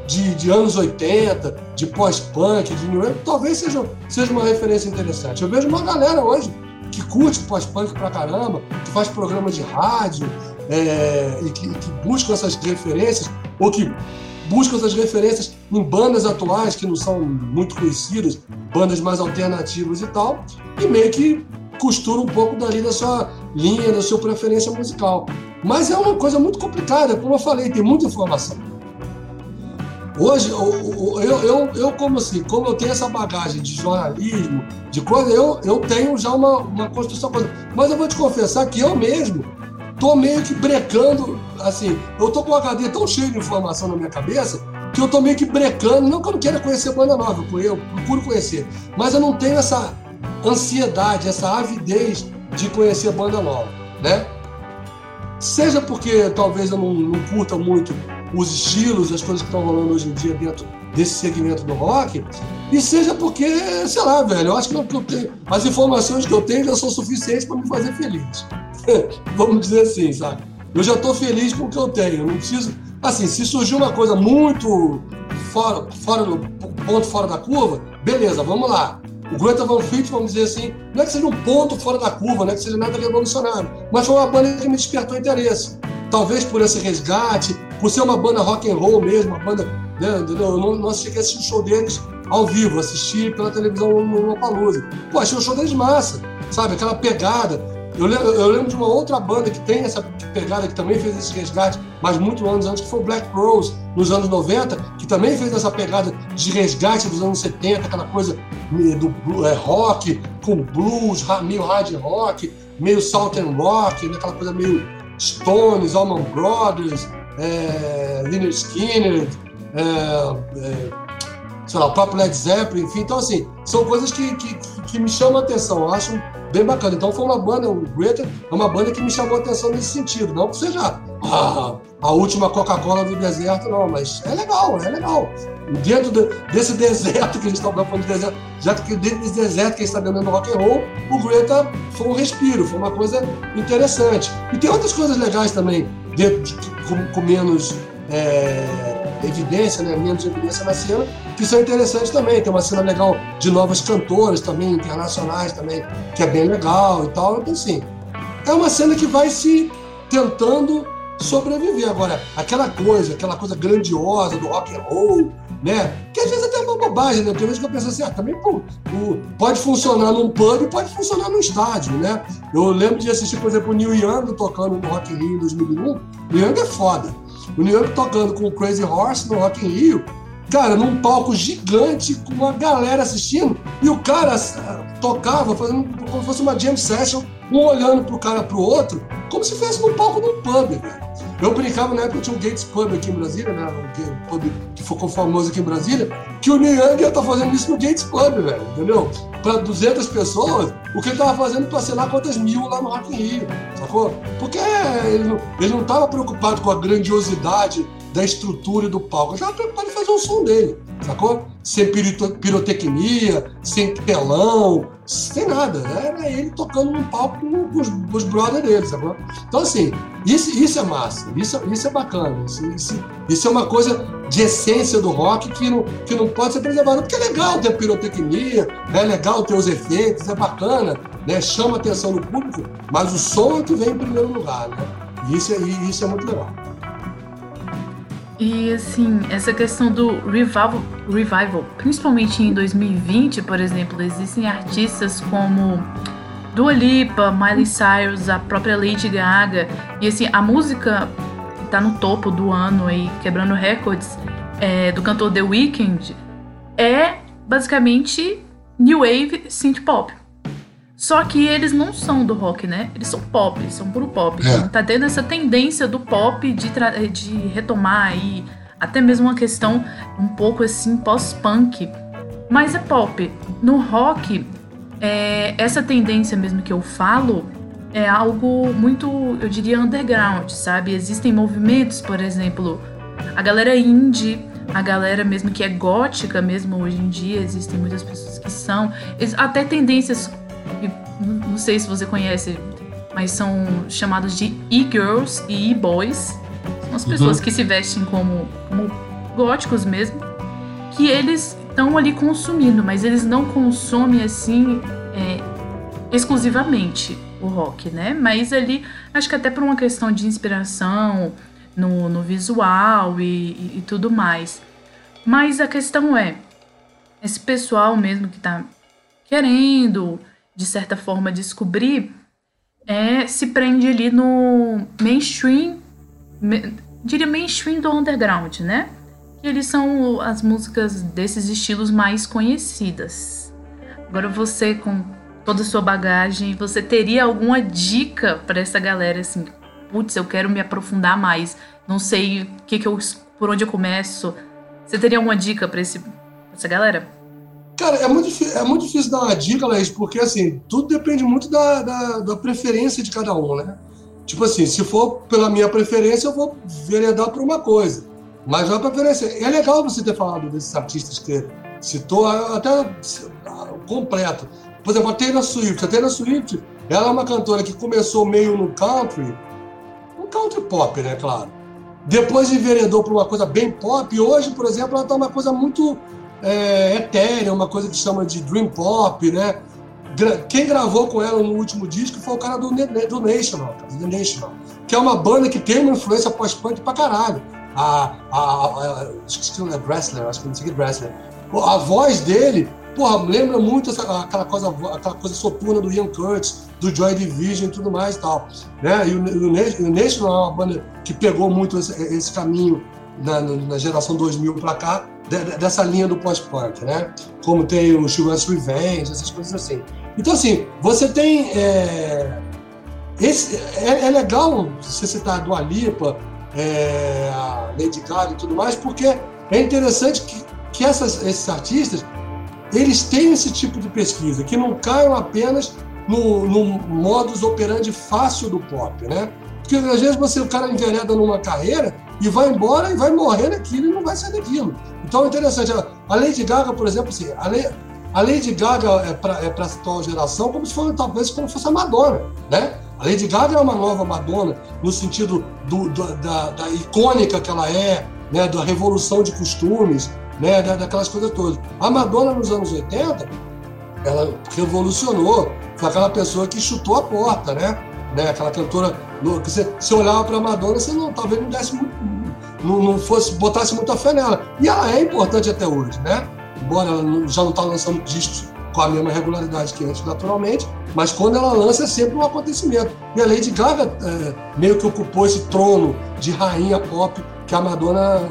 de, de anos 80, de pós-punk, de new wave, talvez seja, seja uma referência interessante. Eu vejo uma galera hoje que curte pós-punk pra caramba, que faz programas de rádio é, e que, que buscam essas referências, ou que buscam essas referências em bandas atuais que não são muito conhecidas, bandas mais alternativas e tal, e meio que costura um pouco dali da sua linha, da sua preferência musical. Mas é uma coisa muito complicada, como eu falei, tem muita informação. Hoje, eu, eu, eu, eu, como assim, como eu tenho essa bagagem de jornalismo, de coisa, eu, eu tenho já uma, uma construção. Mas eu vou te confessar que eu mesmo tô meio que brecando, assim, eu tô com uma cadeia tão cheia de informação na minha cabeça que eu tô meio que brecando, não que eu não queira conhecer banda nova, eu procuro conhecer, mas eu não tenho essa ansiedade, essa avidez de conhecer banda nova, né? Seja porque talvez eu não, não curta muito os estilos, as coisas que estão rolando hoje em dia dentro desse segmento do rock, e seja porque, sei lá, velho, eu acho que, eu tenho, as informações que eu tenho já são suficientes para me fazer feliz. Vamos dizer assim, sabe? Eu já estou feliz com o que eu tenho, eu não preciso. Assim, se surgir uma coisa muito fora, fora do ponto fora da curva, beleza, vamos lá. O Greta Van Fleet, vamos dizer assim, não é que seja um ponto fora da curva, não é que seja nada revolucionário, mas foi uma banda que me despertou interesse. Talvez por esse resgate, por ser uma banda rock and roll mesmo, uma banda, né? Eu não, não cheguei a assistir o show deles ao vivo, assisti pela televisão no Lollapalooza. Pô, achei o show deles massa, sabe? Aquela pegada. Eu lembro, eu lembro, de uma outra banda que tem essa pegada, que também fez esse resgate, mas muitos anos antes, que foi o Black Rose, nos anos 90, que também fez essa pegada de resgate dos anos 70, aquela coisa do é, rock, com blues, meio hard rock, meio southern rock, né? aquela coisa meio Stones, Allman Brothers, é, Lynyrd Skinner, é, é, sei lá, o próprio Led Zeppelin, enfim. Então, assim, são coisas que, que, que me chamam a atenção, eu acho bem bacana. Então, foi uma banda, o Greta é uma banda que me chamou a atenção nesse sentido. Não que seja a, a última Coca-Cola do deserto, não, mas é legal, é legal. Dentro de, desse deserto que eles estão falando de deserto, já que dentro desse deserto que eles estão dando no rock and roll, o Greta foi um respiro, foi uma coisa interessante. E tem outras coisas legais também, dentro de, com, com menos. É, evidência, né, menos evidência na cena, que são interessantes também. Tem uma cena legal de novas cantoras também, internacionais também, que é bem legal e tal. Então, assim, é uma cena que vai se tentando sobreviver. Agora, aquela coisa, aquela coisa grandiosa do rock and roll, né? Que às vezes até é uma bobagem, né? Tem vezes que eu penso assim, ah, também pô, pode funcionar num pub e pode funcionar num estádio, né? Eu lembro de assistir, por exemplo, o Neil Young tocando no Rock in Rio em 2001. O Neil Young é foda. O New York tocando com o Crazy Horse no Rock in Rio, cara, num palco gigante com uma galera assistindo, e o cara uh, tocava fazendo como se fosse uma jam session, um olhando pro cara pro outro, como se fosse num palco de um pub, velho. Eu brincava na época, tinha um Gates Pub aqui em Brasília, né? Um pub que ficou famoso aqui em Brasília, que o Neil Young ia estar tá fazendo isso no Gates Pub, velho, entendeu? Para 200 pessoas, o que ele estava fazendo para sei lá quantas mil lá no Rock in Rio, sacou? Porque ele não, ele não estava preocupado com a grandiosidade da estrutura do palco, preocupado em fazer o som dele, sacou? Sem pirotecnia, sem telão, sem nada. Era ele tocando no palco com os, os brothers dele, sacou? Então, assim, isso, isso é massa, isso, isso é bacana, isso, isso, isso, é uma coisa de essência do rock que não, que não pode ser preservada, porque é legal ter pirotecnia, é legal ter os efeitos, é bacana, né? chama a atenção do público, mas o som é que vem em primeiro lugar, né? Isso, é, isso é muito legal. E assim, essa questão do revival, revival, principalmente em 2020, por exemplo, existem artistas como Dua Lipa, Miley Cyrus, a própria Lady Gaga, e assim, a música tá no topo do ano aí, quebrando recordes, é, do cantor The Weeknd, é basicamente new wave synth pop. Só que eles não são do rock, né? Eles são pop, eles são puro pop. É. Então, tá tendo essa tendência do pop de, de retomar aí até mesmo uma questão um pouco assim pós-punk. Mas é pop. No rock, é, essa tendência mesmo que eu falo é algo muito, eu diria, underground, sabe? Existem movimentos, por exemplo, a galera indie, a galera mesmo que é gótica mesmo hoje em dia, existem muitas pessoas que são, até tendências não sei se você conhece, mas são chamados de e-girls e e-boys. São as pessoas uhum. que se vestem como, como góticos mesmo, que eles estão ali consumindo, mas eles não consomem assim é, exclusivamente o rock, né? Mas ali, acho que até por uma questão de inspiração no, no visual e, e, e tudo mais. Mas a questão é, esse pessoal mesmo que tá querendo de certa forma, descobrir, é, se prende ali no mainstream, me, diria mainstream do underground, né? Que eles são as músicas desses estilos mais conhecidas. Agora você, com toda a sua bagagem, você teria alguma dica para essa galera, assim, putz, eu quero me aprofundar mais, não sei que, que eu, por onde eu começo. Você teria alguma dica para essa galera? Cara, é muito, é muito difícil dar uma dica, Laís, porque assim, tudo depende muito da, da, da, preferência de cada um, né? Tipo assim, se for pela minha preferência, eu vou veredar por uma coisa. Mas a preferência. É legal você ter falado desses artistas que citou, até completo. Por exemplo, a Taylor Swift. A Taylor Swift, ela é uma cantora que começou meio no country, um country pop, né, claro. Depois enveredou para uma coisa bem pop, e hoje, por exemplo, ela está uma coisa muito é, etérea, uma coisa que chama de dream pop, né? Quem gravou com ela no último disco foi o cara do, do National, do National, que é uma banda que tem uma influência pós-punk pra caralho. A, a, a, que é Bressler, acho que não sei que é Bressler. A voz dele, porra, lembra muito essa, aquela, coisa, aquela coisa soturna do Ian Curtis, do Joy Division e tudo mais e tal. Né? E o, o, o National é uma banda que pegou muito esse, esse caminho na, na, geração 2000 para cá, dessa linha do pós-punk, né? Como tem o Wants Revenge, essas coisas assim. Então, assim, você tem. É, esse, é, é legal você citar a Dua Lipa, é, a Lady Gaga e tudo mais, porque é interessante que, que essas, esses artistas eles têm esse tipo de pesquisa, que não caiam apenas no, no modus operandi fácil do pop, né? Porque às vezes você, o cara envereda numa carreira e vai embora e vai morrer naquilo e não vai sair daquilo. Então é interessante. A Lady Gaga, por exemplo, assim, a, Lady, a Lady Gaga é para é a atual geração como se fosse, talvez, como fosse a Madonna, né? A Lady Gaga é uma nova Madonna no sentido do, do, da, da, icônica que ela é, né? Da revolução de costumes, né? Da, daquelas coisas todas. A Madonna nos anos 80, ela revolucionou. Foi aquela pessoa que chutou a porta, né? Né? Aquela cantora que você, você olhava para Madonna, você não, talvez não desse muito, não, não fosse botasse muita fé nela. E ela é importante até hoje, né? Embora ela já não está lançando discos com a mesma regularidade que antes, naturalmente, mas quando ela lança é sempre um acontecimento. E a Lady Gaga é, meio que ocupou esse trono de rainha pop que a Madonna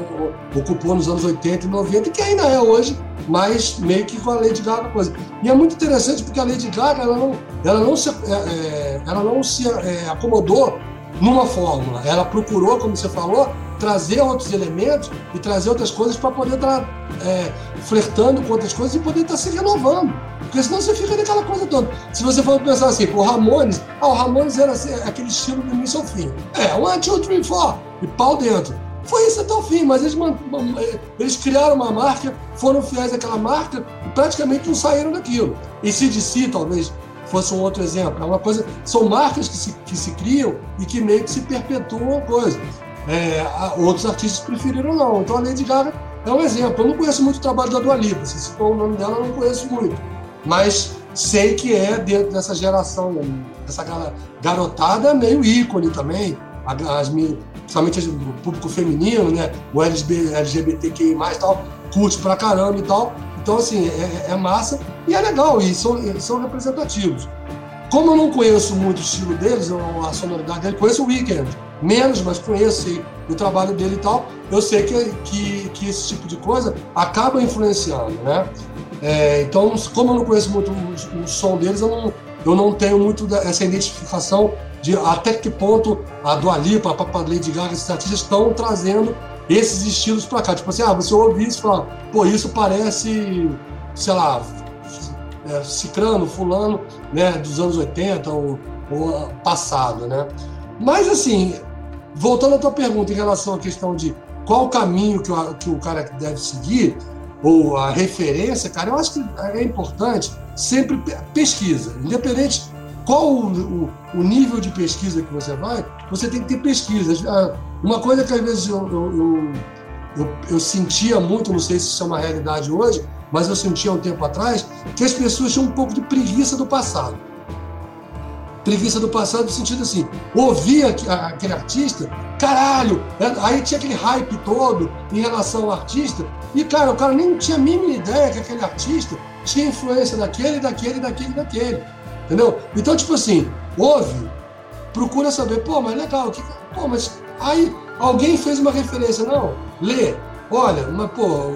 ocupou nos anos 80 e 90 e que ainda é hoje, mas meio que com a Lady Gaga coisa. E é muito interessante porque a Lady Gaga ela não, ela não se, é, é ela não se é, acomodou numa fórmula. Ela procurou, como você falou, trazer outros elementos e trazer outras coisas para poder estar tá, é, flertando com outras coisas e poder estar tá se renovando. Porque senão você fica naquela coisa toda. Se você for pensar assim, o Ramones, ah, o Ramones era assim, aquele estilo do início ao fim. É, one, two, three, four, e pau dentro. Foi isso até o fim, mas eles, eles criaram uma marca, foram fiéis àquela marca e praticamente não saíram daquilo. E CDC, talvez, fosse um outro exemplo. É uma coisa, são marcas que se, que se criam e que meio que se perpetuam a coisa. É, outros artistas preferiram não. Então a Lady Gaga é um exemplo. Eu não conheço muito o trabalho da Dua Lipa. Se citou o nome dela, eu não conheço muito. Mas sei que é dentro dessa geração, dessa garotada meio ícone também. As, principalmente o público feminino, né? O LGBTQI+, tal, curte pra caramba e tal. Então, assim, é, é massa e é legal, e são, são representativos. Como eu não conheço muito o estilo deles, a sonoridade dele, conheço o Weekend, menos, mas conheço o trabalho dele e tal, eu sei que, que, que esse tipo de coisa acaba influenciando, né? É, então, como eu não conheço muito o, o, som deles, eu não, eu não tenho muito essa identificação de até que ponto a Dua Lipa, a Papa Lady Gaga, esses artistas estão trazendo esses estilos para cá. Tipo assim, ah, você ouve isso e fala, pô, isso parece, sei lá, é, cicrano, fulano, né, dos anos 80 ou, ou passado, né? Mas assim, voltando à tua pergunta em relação à questão de qual o caminho que o, que o cara deve seguir, ou a referência, cara, eu acho que é importante sempre pesquisa, independente qual o, o, o nível de pesquisa que você vai, você tem que ter pesquisa. Ah, uma coisa que às vezes eu, eu, eu, eu sentia muito, não sei se isso é uma realidade hoje, mas eu sentia um tempo atrás, que as pessoas tinham um pouco de preguiça do passado. Preguiça do passado no sentido assim, ouvia aquele artista, caralho, é, aí tinha aquele hype todo em relação ao artista, e cara, o cara nem tinha a mínima ideia que aquele artista tinha influência daquele, daquele, daquele, daquele. Entendeu? Então, tipo assim, ouve, procura saber, pô, mas legal, que, pô, mas aí alguém fez uma referência, não, lê, olha, mas pô,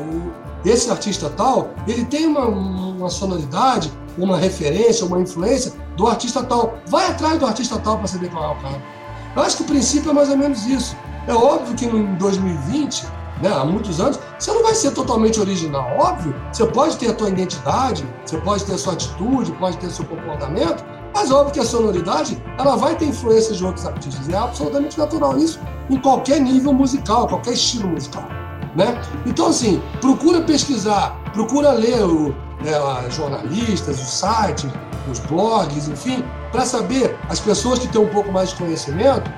esse artista tal, ele tem uma, uma sonoridade, uma referência, uma influência do artista tal. Vai atrás do artista tal para saber qual é o cara. Eu acho que o princípio é mais ou menos isso. É óbvio que em 2020, né, há muitos anos, você não vai ser totalmente original. Óbvio, você pode ter a tua identidade, você pode ter a sua atitude, pode ter seu comportamento, mas óbvio que a sonoridade ela vai ter influência de outros artistas. É absolutamente natural isso em qualquer nível musical, qualquer estilo musical. Né? Então, assim, procura pesquisar, procura ler o, é, jornalistas, os sites, os blogs, enfim, para saber as pessoas que têm um pouco mais de conhecimento,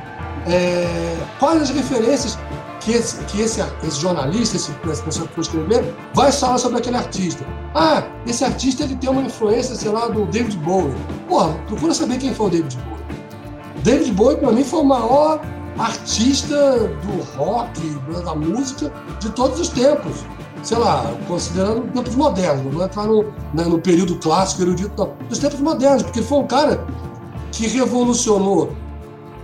é, quais as referências que esse, que esse, esse jornalista, esse, essa pessoa que for escrever, vai falar sobre aquele artista. Ah, esse artista ele tem uma influência, sei lá, do David Bowie. Porra, procura saber quem foi o David Bowie. David Bowie, para mim, foi o maior artista do rock, da música de todos os tempos. Sei lá, considerando tempos modernos, não vou entrar no, né, no período clássico, erudito, não. Dos tempos modernos, porque ele foi um cara que revolucionou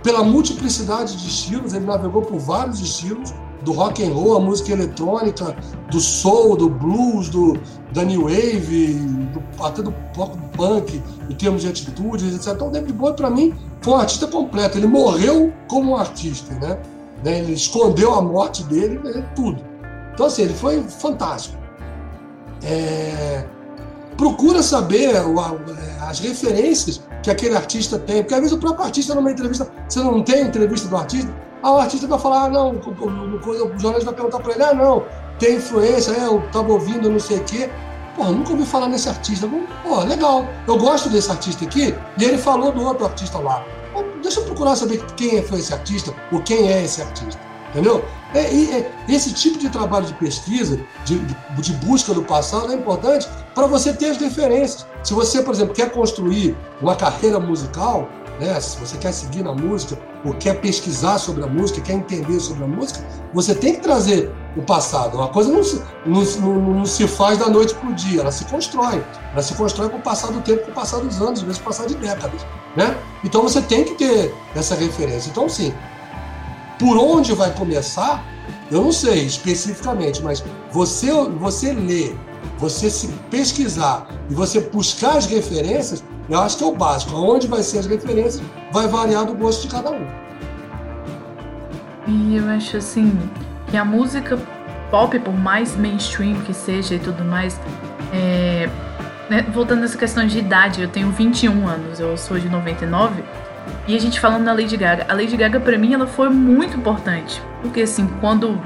pela multiplicidade de estilos, ele navegou por vários estilos, do rock and roll, a música eletrônica, do soul, do blues, do da new wave, do, até do pop punk, em termos de atitudes, etc. Então, o David Bowie para mim foi um artista completo. Ele morreu como um artista, né? né? Ele escondeu a morte dele, né? tudo. Então assim, ele foi fantástico. É... Procura saber as referências que aquele artista tem, porque às vezes o próprio artista numa entrevista, você não tem entrevista do artista, ah, o artista vai falar, ah, não, o, jornalista vai perguntar para ele, ah, não, tem influência, é, eu estava ouvindo não sei o quê. Pô, nunca ouvi falar nesse artista. Pô, legal, eu gosto desse artista aqui, e ele falou do outro artista lá. Pô, deixa eu procurar saber quem foi esse artista, ou quem é esse artista. Entendeu? É, é, esse tipo de trabalho de pesquisa, de, de busca do passado, é importante para você ter as referências. Se você, por exemplo, quer construir uma carreira musical, né? Se você quer seguir na música, ou quer pesquisar sobre a música, quer entender sobre a música, você tem que trazer o passado. Uma coisa não se, não, não, não se faz da noite para o dia, ela se constrói. Ela se constrói com o passar do tempo, com o passar dos anos, vezes com o passar de décadas. Né? Então você tem que ter essa referência. Então, sim, por onde vai começar, eu não sei especificamente, mas você, você ler, você se pesquisar e você buscar as referências, eu acho que é o básico. Onde vai ser as referências vai variar do gosto de cada um. E eu acho assim que a música pop, por mais mainstream que seja e tudo mais, é... né? voltando nessa questão de idade, eu tenho 21 anos, eu sou de 99. E a gente falando da Lady Gaga, a Lady Gaga para mim ela foi muito importante, porque assim, quando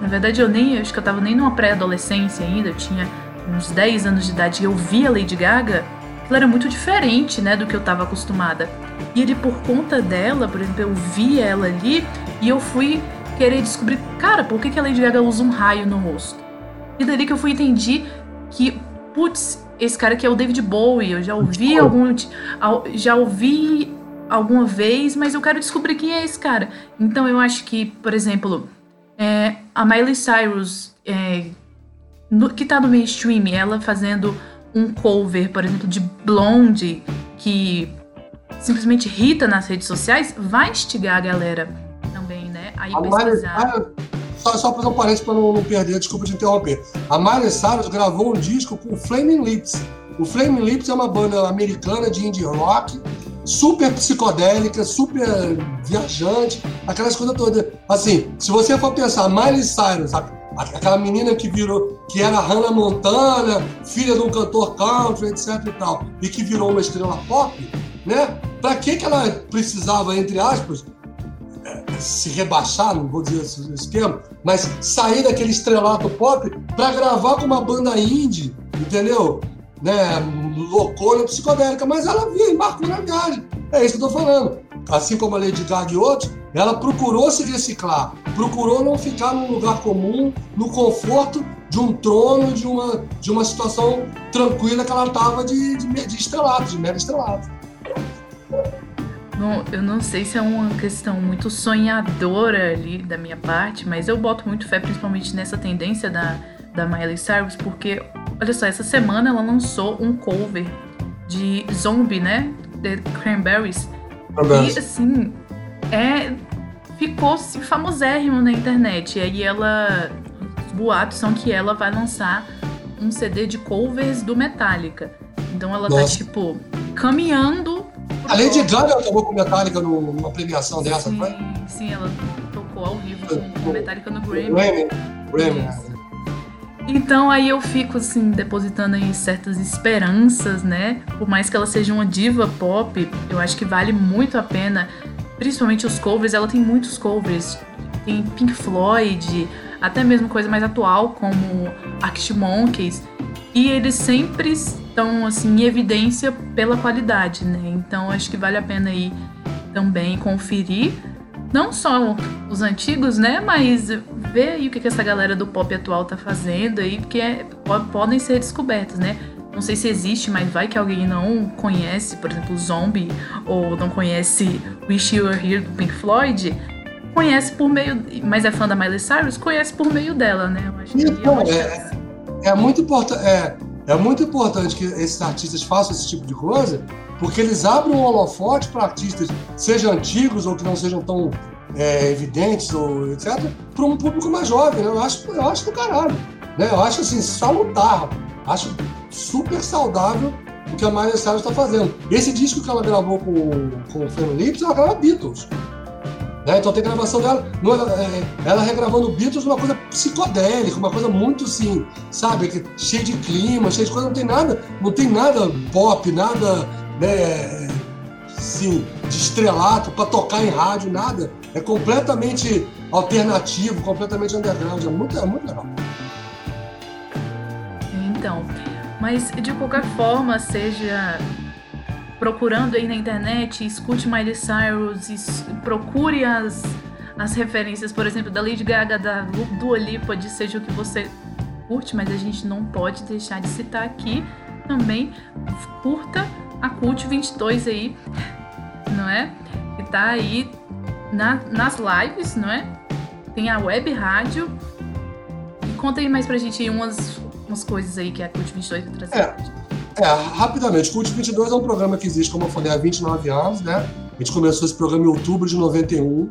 na verdade eu nem, acho que eu tava nem numa pré-adolescência ainda, eu tinha uns 10 anos de idade e eu via a Lady Gaga, ela era muito diferente, né, do que eu estava acostumada. E ele, por conta dela, por exemplo, eu via ela ali e eu fui querer descobrir, cara, por que, que a Lady Gaga usa um raio no rosto? E dali que eu fui entender que, putz, esse cara aqui é o David Bowie, eu já ouvi algum. Já ouvi alguma vez, mas eu quero descobrir quem é esse cara. Então eu acho que, por exemplo, é, a Miley Cyrus, é, no, que tá no mainstream, ela fazendo um cover, por exemplo, de Blonde, que simplesmente irrita nas redes sociais, vai instigar a galera também, né? Aí a pesquisar. Miley, só, só fazer um parênteses para não, não, perder, desculpa te interromper. A Miley Cyrus gravou um disco com o Flaming Lips. O Flaming Lips é uma banda americana de indie rock, super psicodélica, super viajante, aquelas coisas todas. Assim, se você for pensar, Miley Cyrus, aquela menina que virou, que era Hannah Montana, filha de um cantor country, etc e tal, e que virou uma estrela pop, né? Para que que ela precisava, entre aspas, se rebaixar, não vou dizer esse, termo, mas sair daquele estrelato pop para gravar com uma banda indie, entendeu? Né, loucona psicodélica, mas ela vinha, embarcou na viagem. É isso que eu tô falando. Assim como a Lady Gaga e outros, ela procurou se reciclar, procurou não ficar num lugar comum, no conforto de um trono, de uma, de uma situação tranquila que ela estava de, de, de estrelato, de mega estrelato. Bom, eu não sei se é uma questão muito sonhadora ali da minha parte, mas eu boto muito fé principalmente nessa tendência da, da Miley Cyrus, porque, olha só, essa semana ela lançou um cover de Zombie, né? The Cranberries. E, assim, é, ficou famosérrimo na internet. E aí ela. Os boatos são que ela vai lançar um CD de covers do Metallica. Então ela tá, Nossa. tá, tipo, caminhando A Lady Gaga tocou com Metallica numa premiação dessa, sim, não foi? Sim, ela tocou ao vivo com Metallica no Grammy. Grammy, Grammy. Então aí eu fico assim, depositando aí certas esperanças, né? Por mais que ela seja uma diva pop, eu acho que vale muito a pena, principalmente os covers, ela tem muitos covers. Tem Pink Floyd, até mesmo coisa mais atual, como Arctic Monkeys. E eles sempre estão assim, em evidência pela qualidade, né? Então acho que vale a pena aí também conferir. Não só os antigos, né? Mas ver aí o que, que essa galera do pop atual tá fazendo aí, porque é, podem ser descobertas, né? Não sei se existe, mas vai que alguém não conhece, por exemplo, Zombie, ou não conhece Wish You Were Here do Pink Floyd, conhece por meio. Mas é fã da Miley Cyrus, conhece por meio dela, né? Eu acho que então, é, é, muito importante. É, é muito importante que esses artistas façam esse tipo de coisa, porque eles abrem um holofote para artistas, sejam antigos ou que não sejam tão é, evidentes ou etc., para um público mais jovem. Né? Eu, acho, eu acho do caralho. Né? Eu acho assim, salutar. Acho super saudável o que a Miley Cyrus está fazendo. Esse disco que ela gravou com, com o Family Lips, ela grava Beatles. Né? Então tem gravação dela, é, ela regravando Beatles, uma coisa psicodélica, uma coisa muito assim, sabe, cheia de clima, cheia de coisa, não tem nada, não tem nada pop, nada, né, assim, de estrelato para tocar em rádio, nada. É completamente alternativo, completamente underground, é muito, é muito legal. Então, mas de qualquer forma, seja procurando aí na internet, escute Miley Cyrus, procure as, as referências, por exemplo, da Lady Gaga, da Dua Lipa, de seja o que você curte, mas a gente não pode deixar de citar aqui também, curta a Cult 22 aí, não é? Que tá aí na, nas lives, não é? Tem a web rádio. E conta aí mais pra gente umas, umas coisas aí que a Cult 22 vai trazer. É. É, rapidamente, Cult 22 é um programa que existe, como eu falei, há 29 anos, né? A gente começou esse programa em outubro de 91.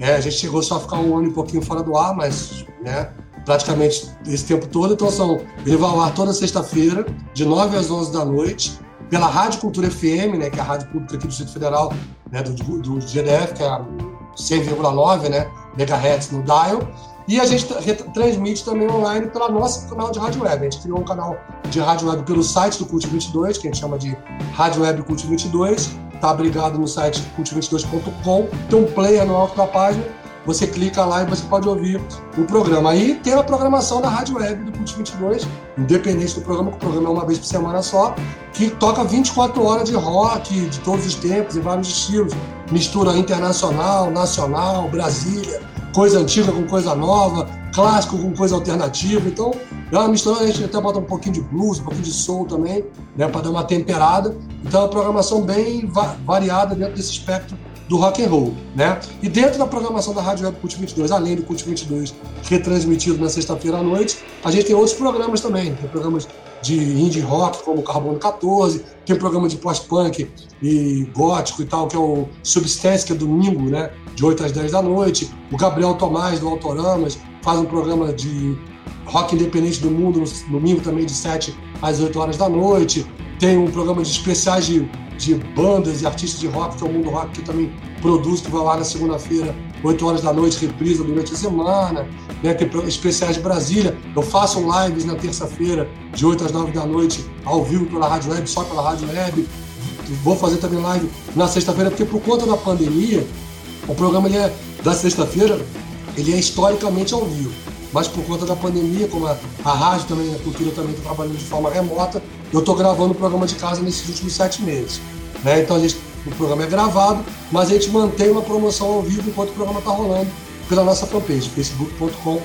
É, a gente chegou só a ficar um ano e pouquinho fora do ar, mas, né, praticamente esse tempo todo. Então, são, ele vai ao ar toda sexta-feira, de 9 às 11 da noite, pela Rádio Cultura FM, né, que é a rádio pública aqui do Distrito Federal, né, do, do GDF, que é 100,9 né, megahertz no dial. E a gente transmite também online pela nosso canal de rádio web. A gente criou um canal de rádio web pelo site do Cult 22, que a gente chama de Rádio Web Cult 22. Está abrigado no site cult22.com. Tem um player no alto da página. Você clica lá e você pode ouvir o programa. Aí tem a programação da rádio web do Cult 22, independente do programa, que o programa é uma vez por semana só, que toca 24 horas de rock de todos os tempos, em vários estilos. Mistura internacional, nacional, Brasília, coisa antiga com coisa nova, clássico com coisa alternativa. Então, é uma mistura, a gente até bota um pouquinho de blues, um pouquinho de soul também, né, para dar uma temperada. Então, é uma programação bem va variada dentro desse espectro do rock and roll, né? E dentro da programação da Rádio Web Cult 22, além do Cult 22 retransmitido na sexta-feira à noite, a gente tem outros programas também. Tem programas de indie rock, como Carbono 14, tem programa de post-punk e gótico e tal, que é o Substance, que é domingo, né? De 8 às 10 da noite. O Gabriel Tomás, do Autoramas, faz um programa de rock independente do mundo, no domingo também, de 7 às 8 horas da noite. Tem um programa de especiais de de bandas e artistas de rock, que é o Mundo Rock, que também produz, que vai lá na segunda-feira, 8 horas da noite, reprisa durante a semana. Né? Tem especiais de Brasília. Eu faço lives na terça-feira, de 8 às 9 da noite, ao vivo pela Rádio Web, só pela Rádio Web. Vou fazer também live na sexta-feira, porque por conta da pandemia, o programa ele é, da sexta-feira ele é historicamente ao vivo. Mas por conta da pandemia, como a, a rádio também, a cultura também está trabalhando de forma remota, eu estou gravando o programa de casa nesses últimos sete meses. Né? Então a gente, o programa é gravado, mas a gente mantém uma promoção ao vivo enquanto o programa está rolando pela nossa fanpage, facebook.com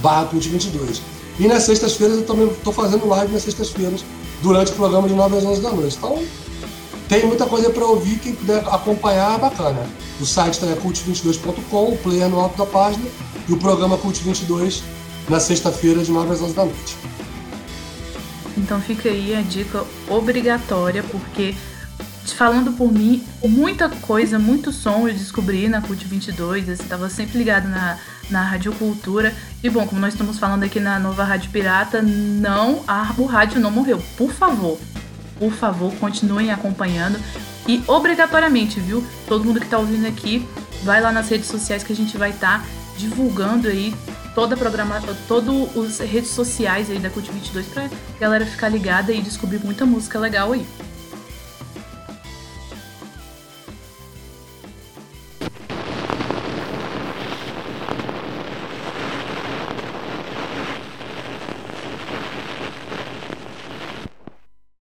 barra 22 E nas sextas-feiras eu também estou fazendo live nas sextas-feiras, durante o programa de 9 às 11 da noite. Então tem muita coisa para ouvir, quem puder acompanhar é bacana. O site é cult22.com, o player no alto da página, e o programa Cult 22 na sexta-feira de 9 às 11 da noite. Então fica aí a dica obrigatória, porque falando por mim, muita coisa, muito som eu descobri na Cult 22, eu estava sempre ligado na, na Rádio Cultura. E bom, como nós estamos falando aqui na nova Rádio Pirata, não, a, o rádio não morreu. Por favor, por favor, continuem acompanhando. E obrigatoriamente, viu? Todo mundo que tá ouvindo aqui, vai lá nas redes sociais que a gente vai estar tá divulgando aí toda a programação, todas as redes sociais aí da Cult 22 pra galera ficar ligada e descobrir muita música legal aí.